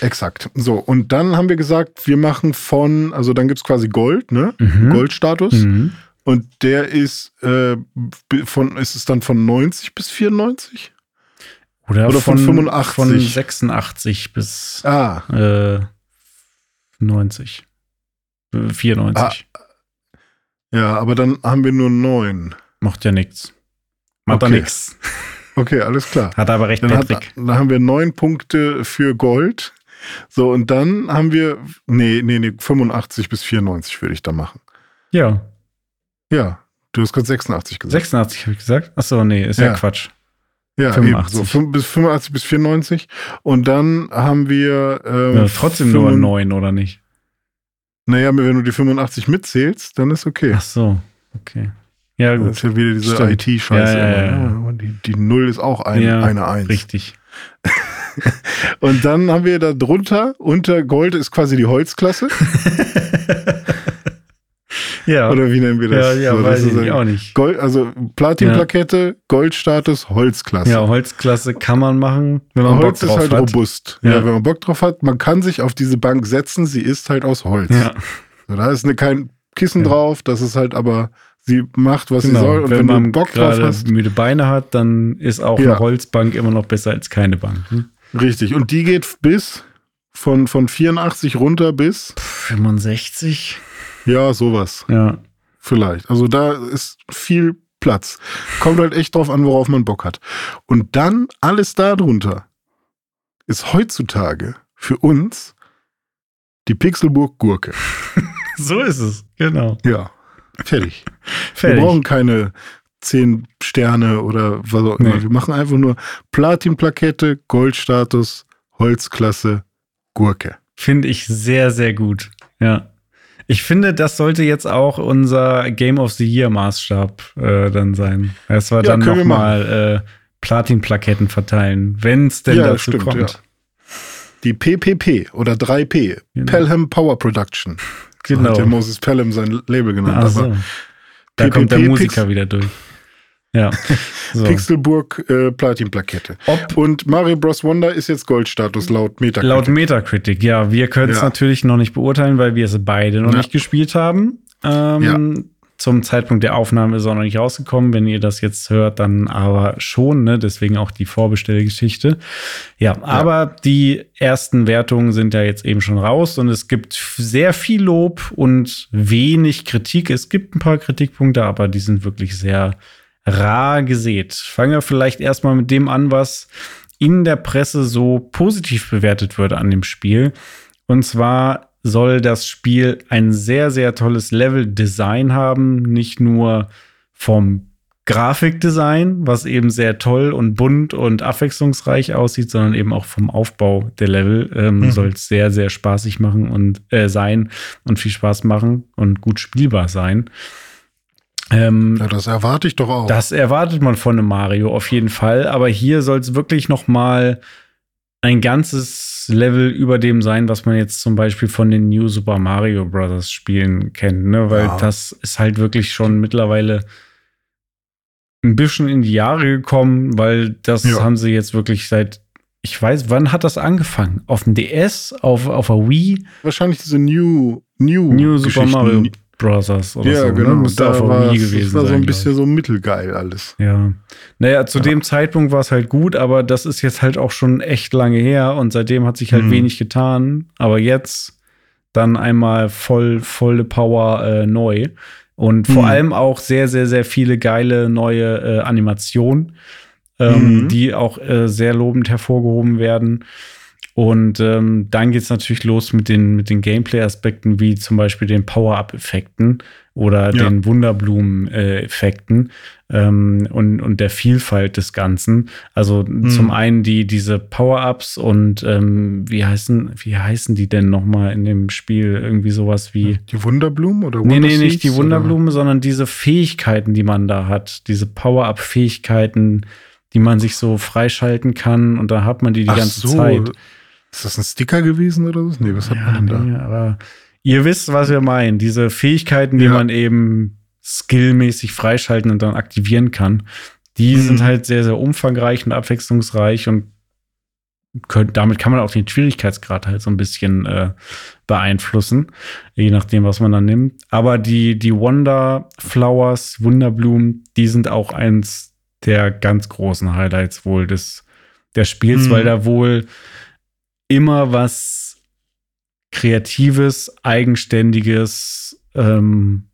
Exakt. So, und dann haben wir gesagt, wir machen von, also dann gibt es quasi Gold, ne? Mhm. Goldstatus. Mhm. Und der ist äh, von, ist es dann von 90 bis 94? Oder, Oder von, von 85. Von 86 bis ah. äh, 90. 94. Ah. Ja, aber dann haben wir nur neun. Macht ja nichts. Macht okay. da nichts. Okay, alles klar. Hat aber recht, dann Patrick. Hat, dann haben wir neun Punkte für Gold. So, und dann haben wir, nee, nee, nee, 85 bis 94 würde ich da machen. Ja. Ja, du hast gerade 86 gesagt. 86 habe ich gesagt? Achso, nee, ist ja, ja Quatsch. Ja, 85. Eben, so bis 85 bis 94. Und dann haben wir. Ähm, ja, trotzdem nur 9, oder nicht? Naja, wenn du die 85 mitzählst, dann ist okay. Ach so, okay. Ja, gut. Das ist ja wieder diese IT-Scheiße. Ja, ja, ja, die, die 0 ist auch ein, eine 1. Richtig. Und dann haben wir da drunter, unter Gold ist quasi die Holzklasse. Ja. Oder wie nennen wir das? Ja, ja so, weiß ich auch nicht. Gold, also Platinplakette, ja. Goldstatus, Holzklasse. Ja, Holzklasse kann man machen, wenn man Holz Bock drauf hat. Holz ist halt robust. Ja. ja. wenn man Bock drauf hat, man kann sich auf diese Bank setzen, sie ist halt aus Holz. Ja. So, da ist eine, kein Kissen drauf, das ist halt aber sie macht, was genau. sie soll. Und wenn, wenn man Bock drauf hast, müde Beine hat, dann ist auch eine Holzbank immer noch besser als keine Bank. Hm? Richtig. Und die geht bis von, von 84 runter bis 65. Ja, sowas. Ja. Vielleicht. Also da ist viel Platz. Kommt halt echt drauf an, worauf man Bock hat. Und dann alles darunter ist heutzutage für uns die Pixelburg Gurke. so ist es, genau. Ja, fertig. fertig. Wir brauchen keine zehn Sterne oder was auch immer. Nee. Wir machen einfach nur Platin-Plakette, Goldstatus, Holzklasse, Gurke. Finde ich sehr, sehr gut. Ja. Ich finde, das sollte jetzt auch unser Game of the Year Maßstab äh, dann sein. Es war ja, dann nochmal äh, Platin-Plaketten verteilen, wenn es denn ja, dazu stimmt, kommt. Ja. Die PPP oder 3P, genau. Pelham Power Production. Genau. So hat der Moses Pelham sein Label genannt. Ach so. Da PPP, kommt der Musiker Pix wieder durch. Ja. So. Pixelburg äh, Platin-Plakette. Und Mario Bros. Wonder ist jetzt Goldstatus laut Metacritic. Laut Metacritic, ja. Wir können es ja. natürlich noch nicht beurteilen, weil wir es beide noch ja. nicht gespielt haben. Ähm, ja. Zum Zeitpunkt der Aufnahme ist auch noch nicht rausgekommen. Wenn ihr das jetzt hört, dann aber schon, ne? Deswegen auch die Vorbestellgeschichte. Ja, ja, aber die ersten Wertungen sind ja jetzt eben schon raus und es gibt sehr viel Lob und wenig Kritik. Es gibt ein paar Kritikpunkte, aber die sind wirklich sehr rar gesät. Fangen wir vielleicht erstmal mit dem an, was in der Presse so positiv bewertet wird an dem Spiel. Und zwar soll das Spiel ein sehr, sehr tolles Level-Design haben. Nicht nur vom Grafikdesign, was eben sehr toll und bunt und abwechslungsreich aussieht, sondern eben auch vom Aufbau der Level ähm, mhm. soll es sehr, sehr spaßig machen und äh, sein und viel Spaß machen und gut spielbar sein. Ähm, ja, das erwarte ich doch auch. Das erwartet man von einem Mario auf jeden Fall. Aber hier soll es wirklich noch mal ein ganzes Level über dem sein, was man jetzt zum Beispiel von den New Super Mario Bros. Spielen kennt, ne? Weil ja. das ist halt wirklich schon mittlerweile ein bisschen in die Jahre gekommen, weil das ja. haben sie jetzt wirklich seit, ich weiß, wann hat das angefangen? Auf dem DS, auf, auf der Wii? Wahrscheinlich diese New, New, New Super Mario Brothers oder ja, so. genau. Ne? Müsste da auf war, gewesen das war so ein bisschen so mittelgeil alles. Ja. Naja, zu Ja. dem Zeitpunkt war es halt gut, aber das ist jetzt halt auch schon echt lange her und seitdem hat sich halt Mhm. wenig getan. Aber jetzt dann einmal voll, volle Power äh, neu. Und vor Mhm. allem auch sehr, sehr, sehr viele geile neue äh, Animationen, ähm, Mhm. die auch äh, sehr lobend hervorgehoben werden. Und ähm, dann geht's natürlich los mit den, mit den Gameplay-Aspekten, wie zum Beispiel den Power-Up-Effekten oder Ja. den Wunderblumen-Effekten ähm, und, und der Vielfalt des Ganzen. Also zum einen die, diese Power-Ups und ähm, wie heißen, wie heißen die denn nochmal in dem Spiel? Irgendwie sowas wie. Die Wunderblumen oder Nee, nee, nicht die oder? Wunderblume, sondern diese Fähigkeiten, die man da hat. Diese Power-Up-Fähigkeiten, die man sich so freischalten kann und da hat man die die Ach ganze so. Zeit. Ist das ein Sticker gewesen oder so? Nee, was hat Ja, man denn da? nee, aber ihr wisst, was wir meinen. Diese Fähigkeiten, die Ja. man eben skillmäßig freischalten und dann aktivieren kann, die Mhm. sind halt sehr, sehr umfangreich und abwechslungsreich und könnt, damit kann man auch den Schwierigkeitsgrad halt so ein bisschen äh, beeinflussen, je nachdem, was man dann nimmt. Aber die, die Wonder Flowers, Wunderblumen, die sind auch eins der ganz großen Highlights wohl des, des Spiels, Mhm. weil da wohl immer was Kreatives, Eigenständiges, ähm,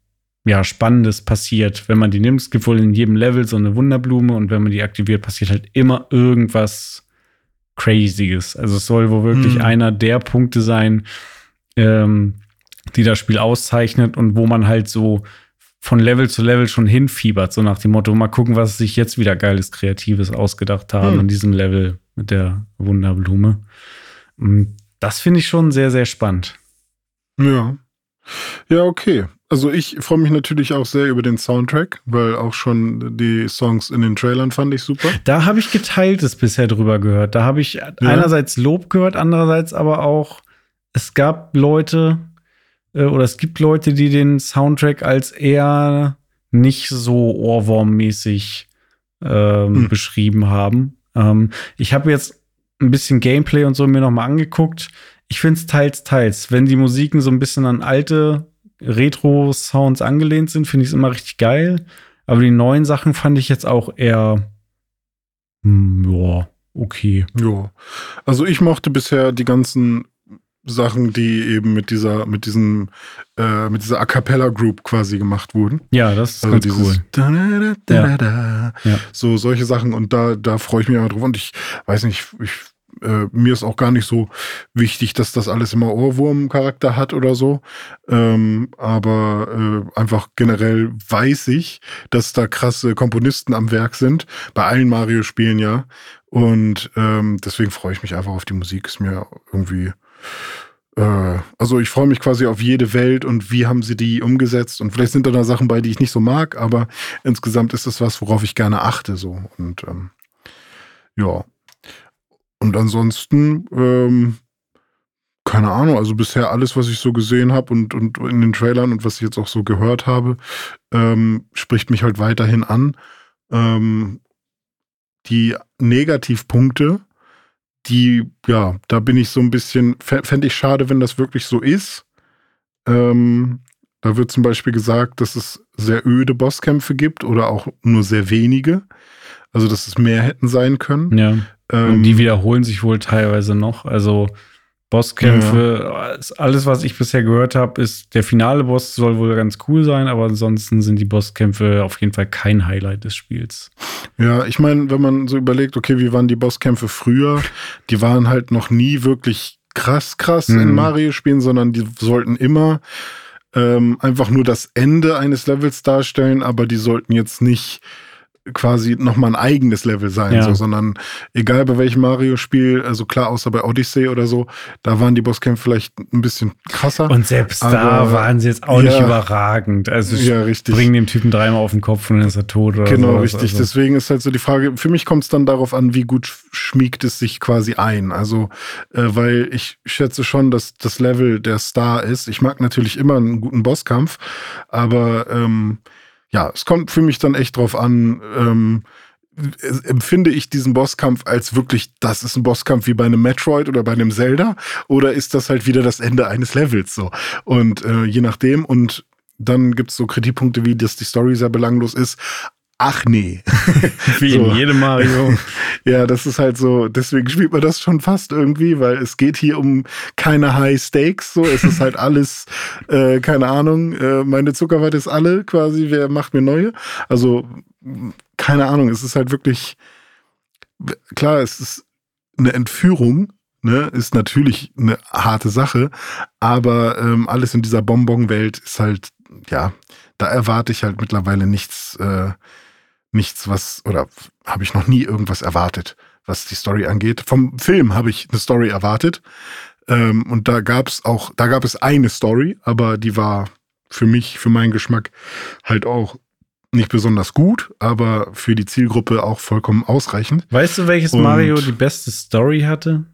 ja, Spannendes passiert, wenn man die nimmt. Es gibt wohl in jedem Level so eine Wunderblume und wenn man die aktiviert, passiert halt immer irgendwas Crazyes. Also es soll wohl wirklich Hm. einer der Punkte sein, ähm, die das Spiel auszeichnet und wo man halt so von Level zu Level schon hinfiebert, so nach dem Motto, mal gucken, was sich jetzt wieder geiles, Kreatives ausgedacht haben Hm. in diesem Level mit der Wunderblume. Und Das finde ich schon sehr, sehr spannend. Ja. Ja, okay. Also ich freue mich natürlich auch sehr über den Soundtrack, weil auch schon die Songs in den Trailern fand ich super. Da habe ich geteiltes bisher drüber gehört. Da habe ich einerseits Lob gehört, andererseits aber auch, es gab Leute äh, oder es gibt Leute, die den Soundtrack als eher nicht so Ohrwurm-mäßig ähm, Hm. beschrieben haben. Ähm, ich habe jetzt ein bisschen Gameplay und so mir noch mal angeguckt. Ich finde es teils, teils. Wenn die Musiken so ein bisschen an alte Retro-Sounds angelehnt sind, finde ich es immer richtig geil. Aber die neuen Sachen fand ich jetzt auch eher, hm, ja, okay. Ja. Also ich mochte bisher die ganzen Sachen, die eben mit dieser, mit diesem, äh, mit dieser A cappella Group quasi gemacht wurden. Ja, das ist Also ganz cool. da, da, da, da. Ja. So solche Sachen und da, da freue ich mich immer drauf. Und ich weiß nicht, ich, äh, mir ist auch gar nicht so wichtig, dass das alles immer Ohrwurm-Charakter hat oder so. Ähm, aber äh, einfach generell weiß ich, dass da krasse Komponisten am Werk sind. Bei allen Mario-Spielen ja. Und ähm, deswegen freue ich mich einfach auf die Musik. Ist mir irgendwie äh, also ich freue mich quasi auf jede Welt und wie haben sie die umgesetzt und vielleicht sind da, Sachen bei, die ich nicht so mag, aber insgesamt ist es was, worauf ich gerne achte so und ähm, ja und ansonsten ähm, keine Ahnung, also bisher alles, was ich so gesehen habe und, und in den Trailern und was ich jetzt auch so gehört habe, ähm, spricht mich halt weiterhin an. Ähm, die Negativpunkte, die, ja, da bin ich so ein bisschen, fände ich schade, wenn das wirklich so ist. Ähm, da wird zum Beispiel gesagt, dass es sehr öde Bosskämpfe gibt oder auch nur sehr wenige. Also, dass es mehr hätten sein können. Ja. Und Ähm, die wiederholen sich wohl teilweise noch. Also Bosskämpfe, ist alles, was ich bisher gehört habe, ist, der finale Boss soll wohl ganz cool sein, aber ansonsten sind die Bosskämpfe auf jeden Fall kein Highlight des Spiels. Ja, ich meine, wenn man so überlegt, okay, wie waren die Bosskämpfe früher, die waren halt noch nie wirklich krass, krass Mhm. in Mario-Spielen, sondern die sollten immer ähm, einfach nur das Ende eines Levels darstellen, aber die sollten jetzt nicht quasi nochmal ein eigenes Level sein, Ja. so, sondern egal bei welchem Mario-Spiel, also klar, außer bei Odyssey oder so, da waren die Bosskämpfe vielleicht ein bisschen krasser. Und selbst da waren sie jetzt auch nicht Ja. überragend. Also Ja, richtig. bringen dem Typen dreimal auf den Kopf und dann ist er tot oder Genau, sowas. richtig. Also, Deswegen ist halt so die Frage, für mich kommt es dann darauf an, wie gut sch- schmiegt es sich quasi ein. Also, äh, weil ich schätze schon, dass das Level der Star ist. Ich mag natürlich immer einen guten Bosskampf, aber ähm, ja, es kommt für mich dann echt drauf an, ähm, empfinde ich diesen Bosskampf als wirklich, das ist ein Bosskampf wie bei einem Metroid oder bei einem Zelda? Oder ist das halt wieder das Ende eines Levels so? Und äh, je nachdem, und dann gibt es so Kritikpunkte wie, dass die Story sehr belanglos ist. Ach nee. Wie so. in jedem Mario. ja, das ist halt so, deswegen spielt man das schon fast irgendwie, weil es geht hier um keine High Stakes. So, es ist halt alles, äh, keine Ahnung, äh, meine Zuckerwatte ist alle quasi, wer macht mir neue? Also, keine Ahnung, es ist halt wirklich, klar, es ist eine Entführung, ne, ist natürlich eine harte Sache, aber ähm, alles in dieser Bonbon-Welt ist halt, ja, da erwarte ich halt mittlerweile nichts, äh, nichts, was, oder habe ich noch nie irgendwas erwartet, was die Story angeht. Vom Film habe ich eine Story erwartet. Ähm, und da gab es auch, da gab es eine Story, aber die war für mich, für meinen Geschmack halt auch nicht besonders gut, aber für die Zielgruppe auch vollkommen ausreichend. Weißt du, welches und Mario die beste Story hatte?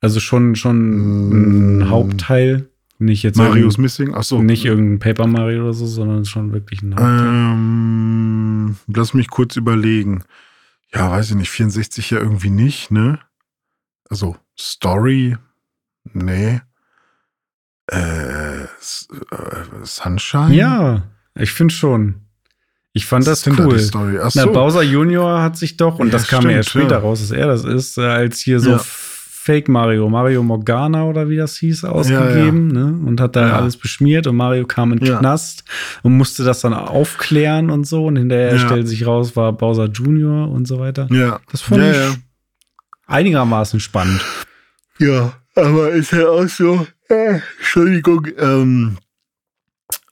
Also schon, schon ein Hauptteil. Nicht jetzt Mario's Missing, achso. Nicht irgendein Paper Mario oder so, sondern schon wirklich ein. Ähm, lass mich kurz überlegen. Ja, weiß ich nicht, 64 ja irgendwie nicht, ne? Also, Story, nee. Äh, äh Sunshine? Ja, ich finde schon. Ich fand das cool. Da. Na, Bowser Junior hat sich doch, und ja, das kam stimmt, ja erst später ja. raus, dass er das ist, äh, als hier so ja. Fake Mario, Mario Morgana oder wie das hieß, ausgegeben ja, ja. Ne? und hat da ja. alles beschmiert und Mario kam in den Knast und musste das dann aufklären und so und hinterher stellt sich raus, war Bowser Junior und so weiter. Ja. Das fand ich einigermaßen spannend. Ja, aber ist ja auch so, äh, Entschuldigung, ähm,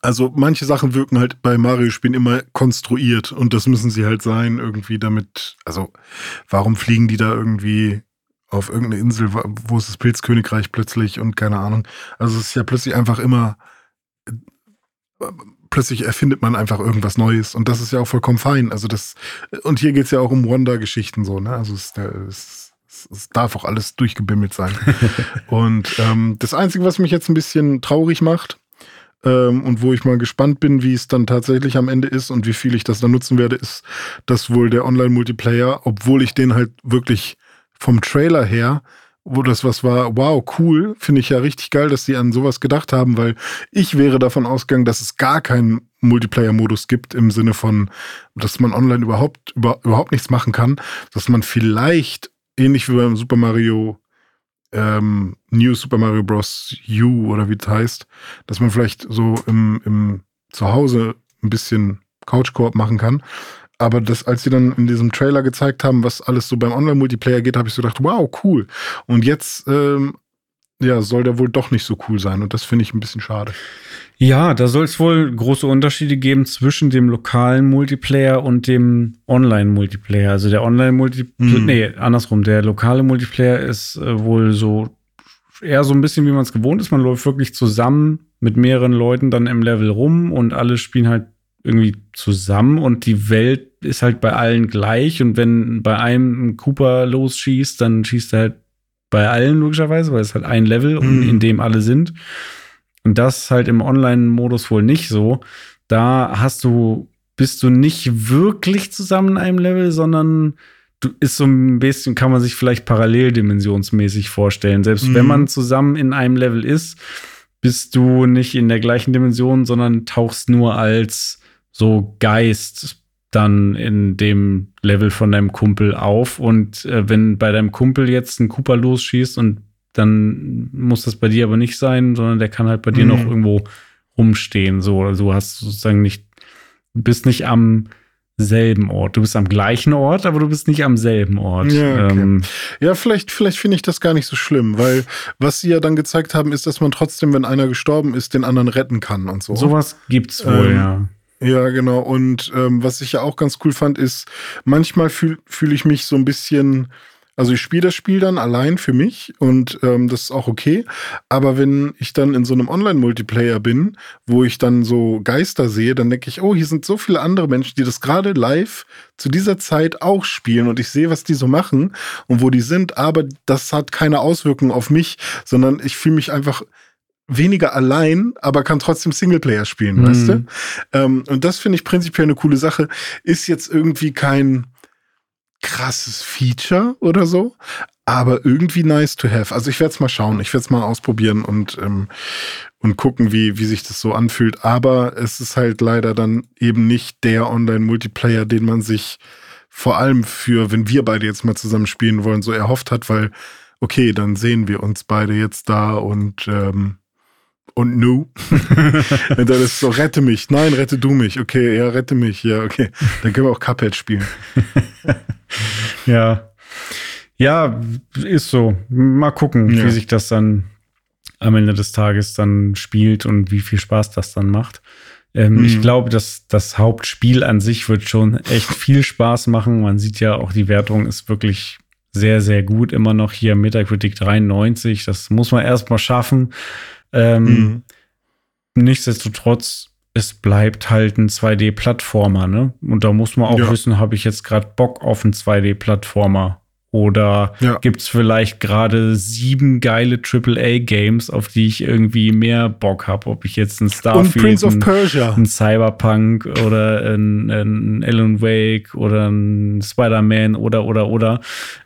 also manche Sachen wirken halt bei Mario-Spielen immer konstruiert und das müssen sie halt sein, irgendwie damit, also warum fliegen die da irgendwie auf irgendeine Insel, wo ist das Pilzkönigreich plötzlich und keine Ahnung. Also es ist ja plötzlich einfach immer, plötzlich erfindet man einfach irgendwas Neues und das ist ja auch vollkommen fein. Also das, und hier geht es ja auch um Wonder-Geschichten so, ne? Also es, es, es, darf auch alles durchgebimmelt sein. und ähm, das Einzige, was mich jetzt ein bisschen traurig macht, ähm, und wo ich mal gespannt bin, wie es dann tatsächlich am Ende ist und wie viel ich das dann nutzen werde, ist, dass wohl der Online-Multiplayer, obwohl ich den halt wirklich vom Trailer her, wo das was war, wow, cool, finde ich ja richtig geil, dass die an sowas gedacht haben, weil ich wäre davon ausgegangen, dass es gar keinen Multiplayer-Modus gibt im Sinne von, dass man online überhaupt, über, überhaupt nichts machen kann, dass man vielleicht, ähnlich wie beim Super Mario, ähm, New Super Mario Bros. U oder wie das heißt, dass man vielleicht so im, im Zuhause ein bisschen Couch-Koop machen kann aber das, als sie dann in diesem Trailer gezeigt haben, was alles so beim Online-Multiplayer geht, habe ich so gedacht, wow, cool. Und jetzt, ähm, ja, soll der wohl doch nicht so cool sein. Und das finde ich ein bisschen schade. Ja, da soll es wohl große Unterschiede geben zwischen dem lokalen Multiplayer und dem Online-Multiplayer. Also der Online-Multiplayer, mhm. nee, andersrum, der lokale Multiplayer ist äh, wohl so eher so ein bisschen, wie man es gewohnt ist. Man läuft wirklich zusammen mit mehreren Leuten dann im Level rum und alle spielen halt irgendwie zusammen und die Welt ist halt bei allen gleich und wenn bei einem ein Cooper losschießt, dann schießt er halt bei allen logischerweise, weil es halt ein Level, mhm. in dem alle sind. Und das halt im Online-Modus wohl nicht so. Da hast du, bist du nicht wirklich zusammen in einem Level, sondern du ist so ein bisschen, kann man sich vielleicht paralleldimensionsmäßig vorstellen. Selbst mhm. wenn man zusammen in einem Level ist, bist du nicht in der gleichen Dimension, sondern tauchst nur als so Geist dann in dem Level von deinem Kumpel auf. Und äh, wenn bei deinem Kumpel jetzt ein Cooper losschießt und dann muss das bei dir aber nicht sein, sondern der kann halt bei dir noch mhm. irgendwo rumstehen. So, also du hast sozusagen nicht, bist nicht am selben Ort. Du bist am gleichen Ort, aber du bist nicht am selben Ort. Ja, okay. ähm, ja vielleicht, vielleicht finde ich das gar nicht so schlimm, weil was sie ja dann gezeigt haben, ist, dass man trotzdem, wenn einer gestorben ist, den anderen retten kann und so. Sowas gibt's wohl, ähm, ja. Ja, genau. Und ähm, was ich ja auch ganz cool fand, ist, manchmal fühle fühl ich mich so ein bisschen, also ich spiele das Spiel dann allein für mich und ähm, das ist auch okay. Aber wenn ich dann in so einem Online-Multiplayer bin, wo ich dann so Geister sehe, dann denke ich, oh, hier sind so viele andere Menschen, die das gerade live zu dieser Zeit auch spielen und ich sehe, was die so machen und wo die sind, aber das hat keine Auswirkungen auf mich, sondern ich fühle mich einfach weniger allein, aber kann trotzdem Singleplayer spielen, mhm. weißt du? Ähm, und das finde ich prinzipiell eine coole Sache. Ist jetzt irgendwie kein krasses Feature oder so, aber irgendwie nice to have. Also ich werde es mal schauen, ich werde es mal ausprobieren und, ähm, und gucken, wie, wie sich das so anfühlt. Aber es ist halt leider dann eben nicht der Online-Multiplayer, den man sich vor allem für, wenn wir beide jetzt mal zusammen spielen wollen, so erhofft hat, weil, okay, dann sehen wir uns beide jetzt da und ähm, und nu. und dann ist so, rette mich. Nein, rette du mich. Okay, ja, rette mich. Ja, okay. Dann können wir auch Cuphead spielen. ja. Ja, ist so. Mal gucken, ja. wie sich das dann am Ende des Tages dann spielt und wie viel Spaß das dann macht. Ähm, mhm. Ich glaube, dass das Hauptspiel an sich wird schon echt viel Spaß machen. Man sieht ja auch, die Wertung ist wirklich sehr, sehr gut. Immer noch hier Metacritic 93. Das muss man erstmal schaffen. Ähm, mhm. Nichtsdestotrotz, es bleibt halt ein 2D-Plattformer, ne? Und da muss man auch ja. wissen, habe ich jetzt gerade Bock auf einen 2D-Plattformer? Oder ja. gibt es vielleicht gerade sieben geile AAA-Games, auf die ich irgendwie mehr Bock habe? Ob ich jetzt ein Starfield, ein, ein, Cyberpunk oder ein, ein Alan Wake oder ein Spider-Man oder, oder, oder.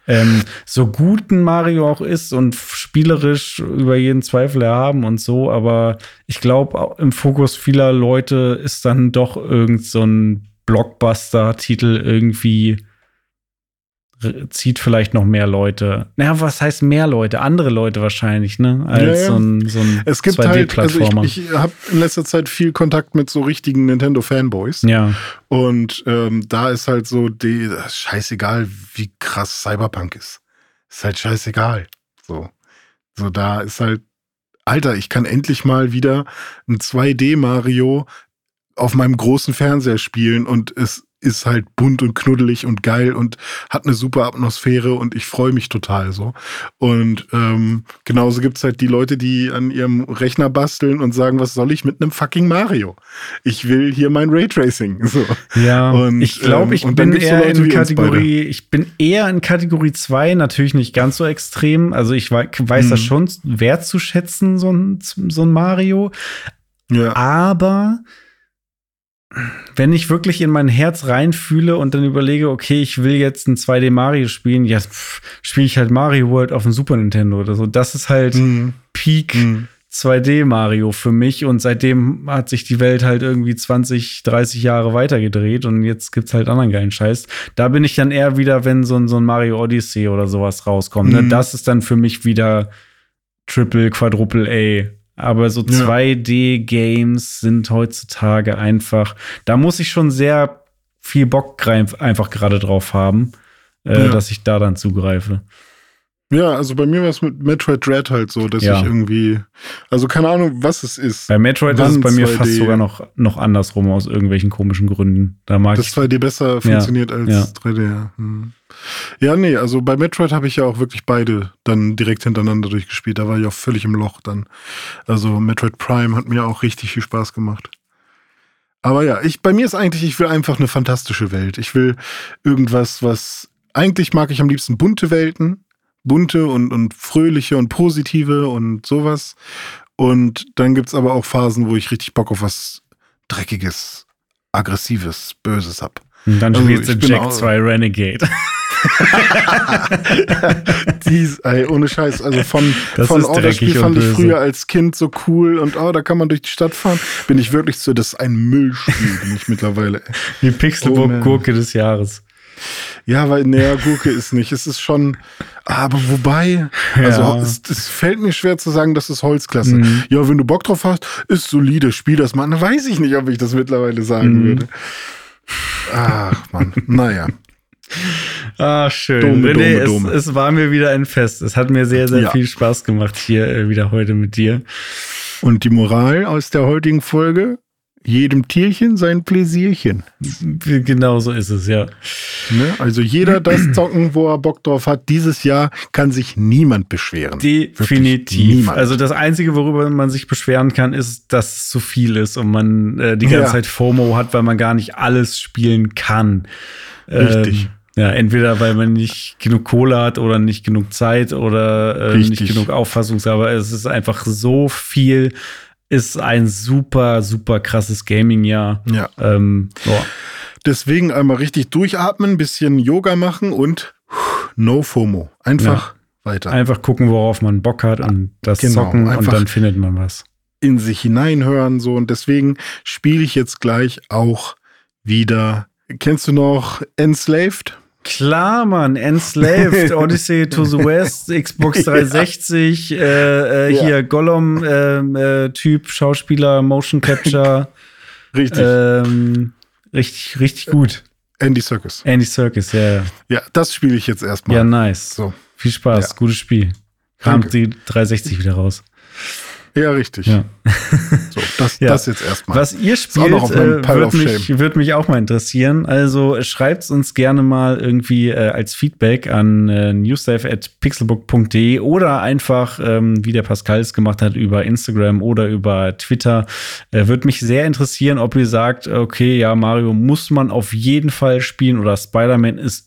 Ähm, so gut ein Mario auch ist und spielerisch über jeden Zweifel erhaben und so, aber ich glaube, im Fokus vieler Leute ist dann doch irgend so ein Blockbuster-Titel irgendwie zieht vielleicht noch mehr Leute. Naja, was heißt mehr Leute? Andere Leute wahrscheinlich, ne? Als ja, ja. so ein, so ein Es gibt halt, also ich, ich habe in letzter Zeit viel Kontakt mit so richtigen Nintendo-Fanboys. Ja. Und ähm, da ist halt so die, scheißegal, wie krass Cyberpunk ist. Ist halt scheißegal. So. So, da ist halt, Alter, ich kann endlich mal wieder ein 2D-Mario auf meinem großen Fernseher spielen und es ist halt bunt und knuddelig und geil und hat eine super Atmosphäre und ich freue mich total so. Und ähm, genauso gibt es halt die Leute, die an ihrem Rechner basteln und sagen, was soll ich mit einem fucking Mario? Ich will hier mein Raytracing. So. Ja, und, ich glaube, ich ähm, bin eher so in Kategorie, ich bin eher in Kategorie 2, natürlich nicht ganz so extrem. Also ich weiß mhm. das schon wertzuschätzen, so ein, so ein Mario. Ja. Aber wenn ich wirklich in mein Herz reinfühle und dann überlege, okay, ich will jetzt ein 2D Mario spielen, ja, spiele ich halt Mario World auf dem Super Nintendo oder so. Das ist halt mhm. Peak mhm. 2D Mario für mich und seitdem hat sich die Welt halt irgendwie 20, 30 Jahre weitergedreht und jetzt gibt's halt anderen geilen Scheiß. Da bin ich dann eher wieder, wenn so ein, so ein Mario Odyssey oder sowas rauskommt. Ne? Mhm. Ne? Das ist dann für mich wieder Triple, Quadruple A aber so 2D-Games sind heutzutage einfach, da muss ich schon sehr viel Bock einfach gerade drauf haben, äh, ja. dass ich da dann zugreife. Ja, also bei mir war es mit Metroid Dread halt so, dass ja. ich irgendwie, also keine Ahnung, was es ist. Bei Metroid ist es bei mir 2D. fast sogar noch, noch andersrum aus irgendwelchen komischen Gründen. Da mag das 2D besser funktioniert ja. als ja. 3D. Ja. Hm. ja, nee, also bei Metroid habe ich ja auch wirklich beide dann direkt hintereinander durchgespielt. Da war ich auch völlig im Loch dann. Also Metroid Prime hat mir auch richtig viel Spaß gemacht. Aber ja, ich, bei mir ist eigentlich, ich will einfach eine fantastische Welt. Ich will irgendwas, was, eigentlich mag ich am liebsten bunte Welten bunte und, und fröhliche und positive und sowas. Und dann gibt es aber auch Phasen, wo ich richtig Bock auf was Dreckiges, Aggressives, Böses hab. Und dann also, spielst du Jack 2 Renegade. Dies, ey, ohne Scheiß. Also von, das von oh, das Spiel fand ich früher als Kind so cool und oh, da kann man durch die Stadt fahren. Bin ich wirklich so, das ist ein Müllspiel, bin ich mittlerweile. Die Pixelburg-Gurke oh, des Jahres. Ja, weil, naja, Gurke ist nicht. Es ist schon, aber wobei, also ja. es, es, fällt mir schwer zu sagen, das ist Holzklasse. Mhm. Ja, wenn du Bock drauf hast, ist solide, spiel das mal. Dann weiß ich nicht, ob ich das mittlerweile sagen mhm. würde. Ach, Mann, naja. Ah, schön. Dome, René, Dome, Dome. Es, es, war mir wieder ein Fest. Es hat mir sehr, sehr ja. viel Spaß gemacht hier äh, wieder heute mit dir. Und die Moral aus der heutigen Folge? Jedem Tierchen sein Pläsierchen. Genau so ist es, ja. Ne? Also jeder das zocken, wo er Bock drauf hat. Dieses Jahr kann sich niemand beschweren. Definitiv. Also das Einzige, worüber man sich beschweren kann, ist, dass es zu viel ist und man äh, die ganze ja. Zeit FOMO hat, weil man gar nicht alles spielen kann. Richtig. Ähm, ja, entweder weil man nicht genug Kohle hat oder nicht genug Zeit oder äh, nicht genug Auffassungsgabe. Es ist einfach so viel ist ein super, super krasses Gaming-Jahr. Ja. Ähm, Deswegen einmal richtig durchatmen, bisschen Yoga machen und no FOMO. Einfach ja. weiter. Einfach gucken, worauf man Bock hat und das genau, zocken und dann findet man was. In sich hineinhören so und deswegen spiele ich jetzt gleich auch wieder. Kennst du noch Enslaved? Klar, Mann, Enslaved, Odyssey to the West, Xbox 360, ja. äh, äh, ja. hier Gollum-Typ, äh, äh Schauspieler, Motion Capture. richtig. Ähm, richtig, richtig gut. Andy Circus. Andy Circus, ja. Ja, das spiele ich jetzt erstmal. Ja, nice. So. Viel Spaß, ja. gutes Spiel. Kam die 360 wieder raus. Ja, richtig. Ja. So, das, ja. das jetzt erstmal. Was ihr spielt, äh, wird, mich, wird mich auch mal interessieren. Also schreibt uns gerne mal irgendwie äh, als Feedback an äh, newsdive.pixelbook.de oder einfach, ähm, wie der Pascal es gemacht hat, über Instagram oder über Twitter. Äh, würde mich sehr interessieren, ob ihr sagt, okay, ja, Mario muss man auf jeden Fall spielen oder Spider-Man ist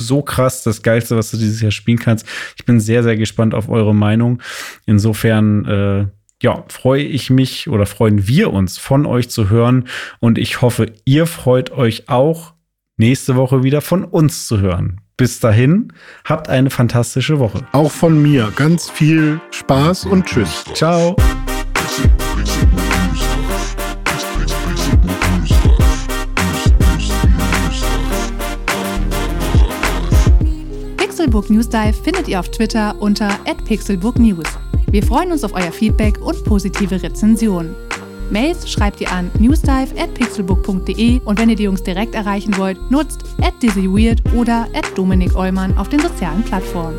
so krass das Geilste, was du dieses Jahr spielen kannst. Ich bin sehr, sehr gespannt auf eure Meinung. Insofern, äh, ja, freue ich mich oder freuen wir uns von euch zu hören und ich hoffe, ihr freut euch auch nächste Woche wieder von uns zu hören. Bis dahin, habt eine fantastische Woche. Auch von mir ganz viel Spaß und tschüss. Ciao. Pixelbook News Dive findet ihr auf Twitter unter @pixelbooknews. Wir freuen uns auf euer Feedback und positive Rezensionen. Mails schreibt ihr an newsdive@pixelbook.de und wenn ihr die Jungs direkt erreichen wollt, nutzt @dizzyweird oder @dominik Eulmann auf den sozialen Plattformen.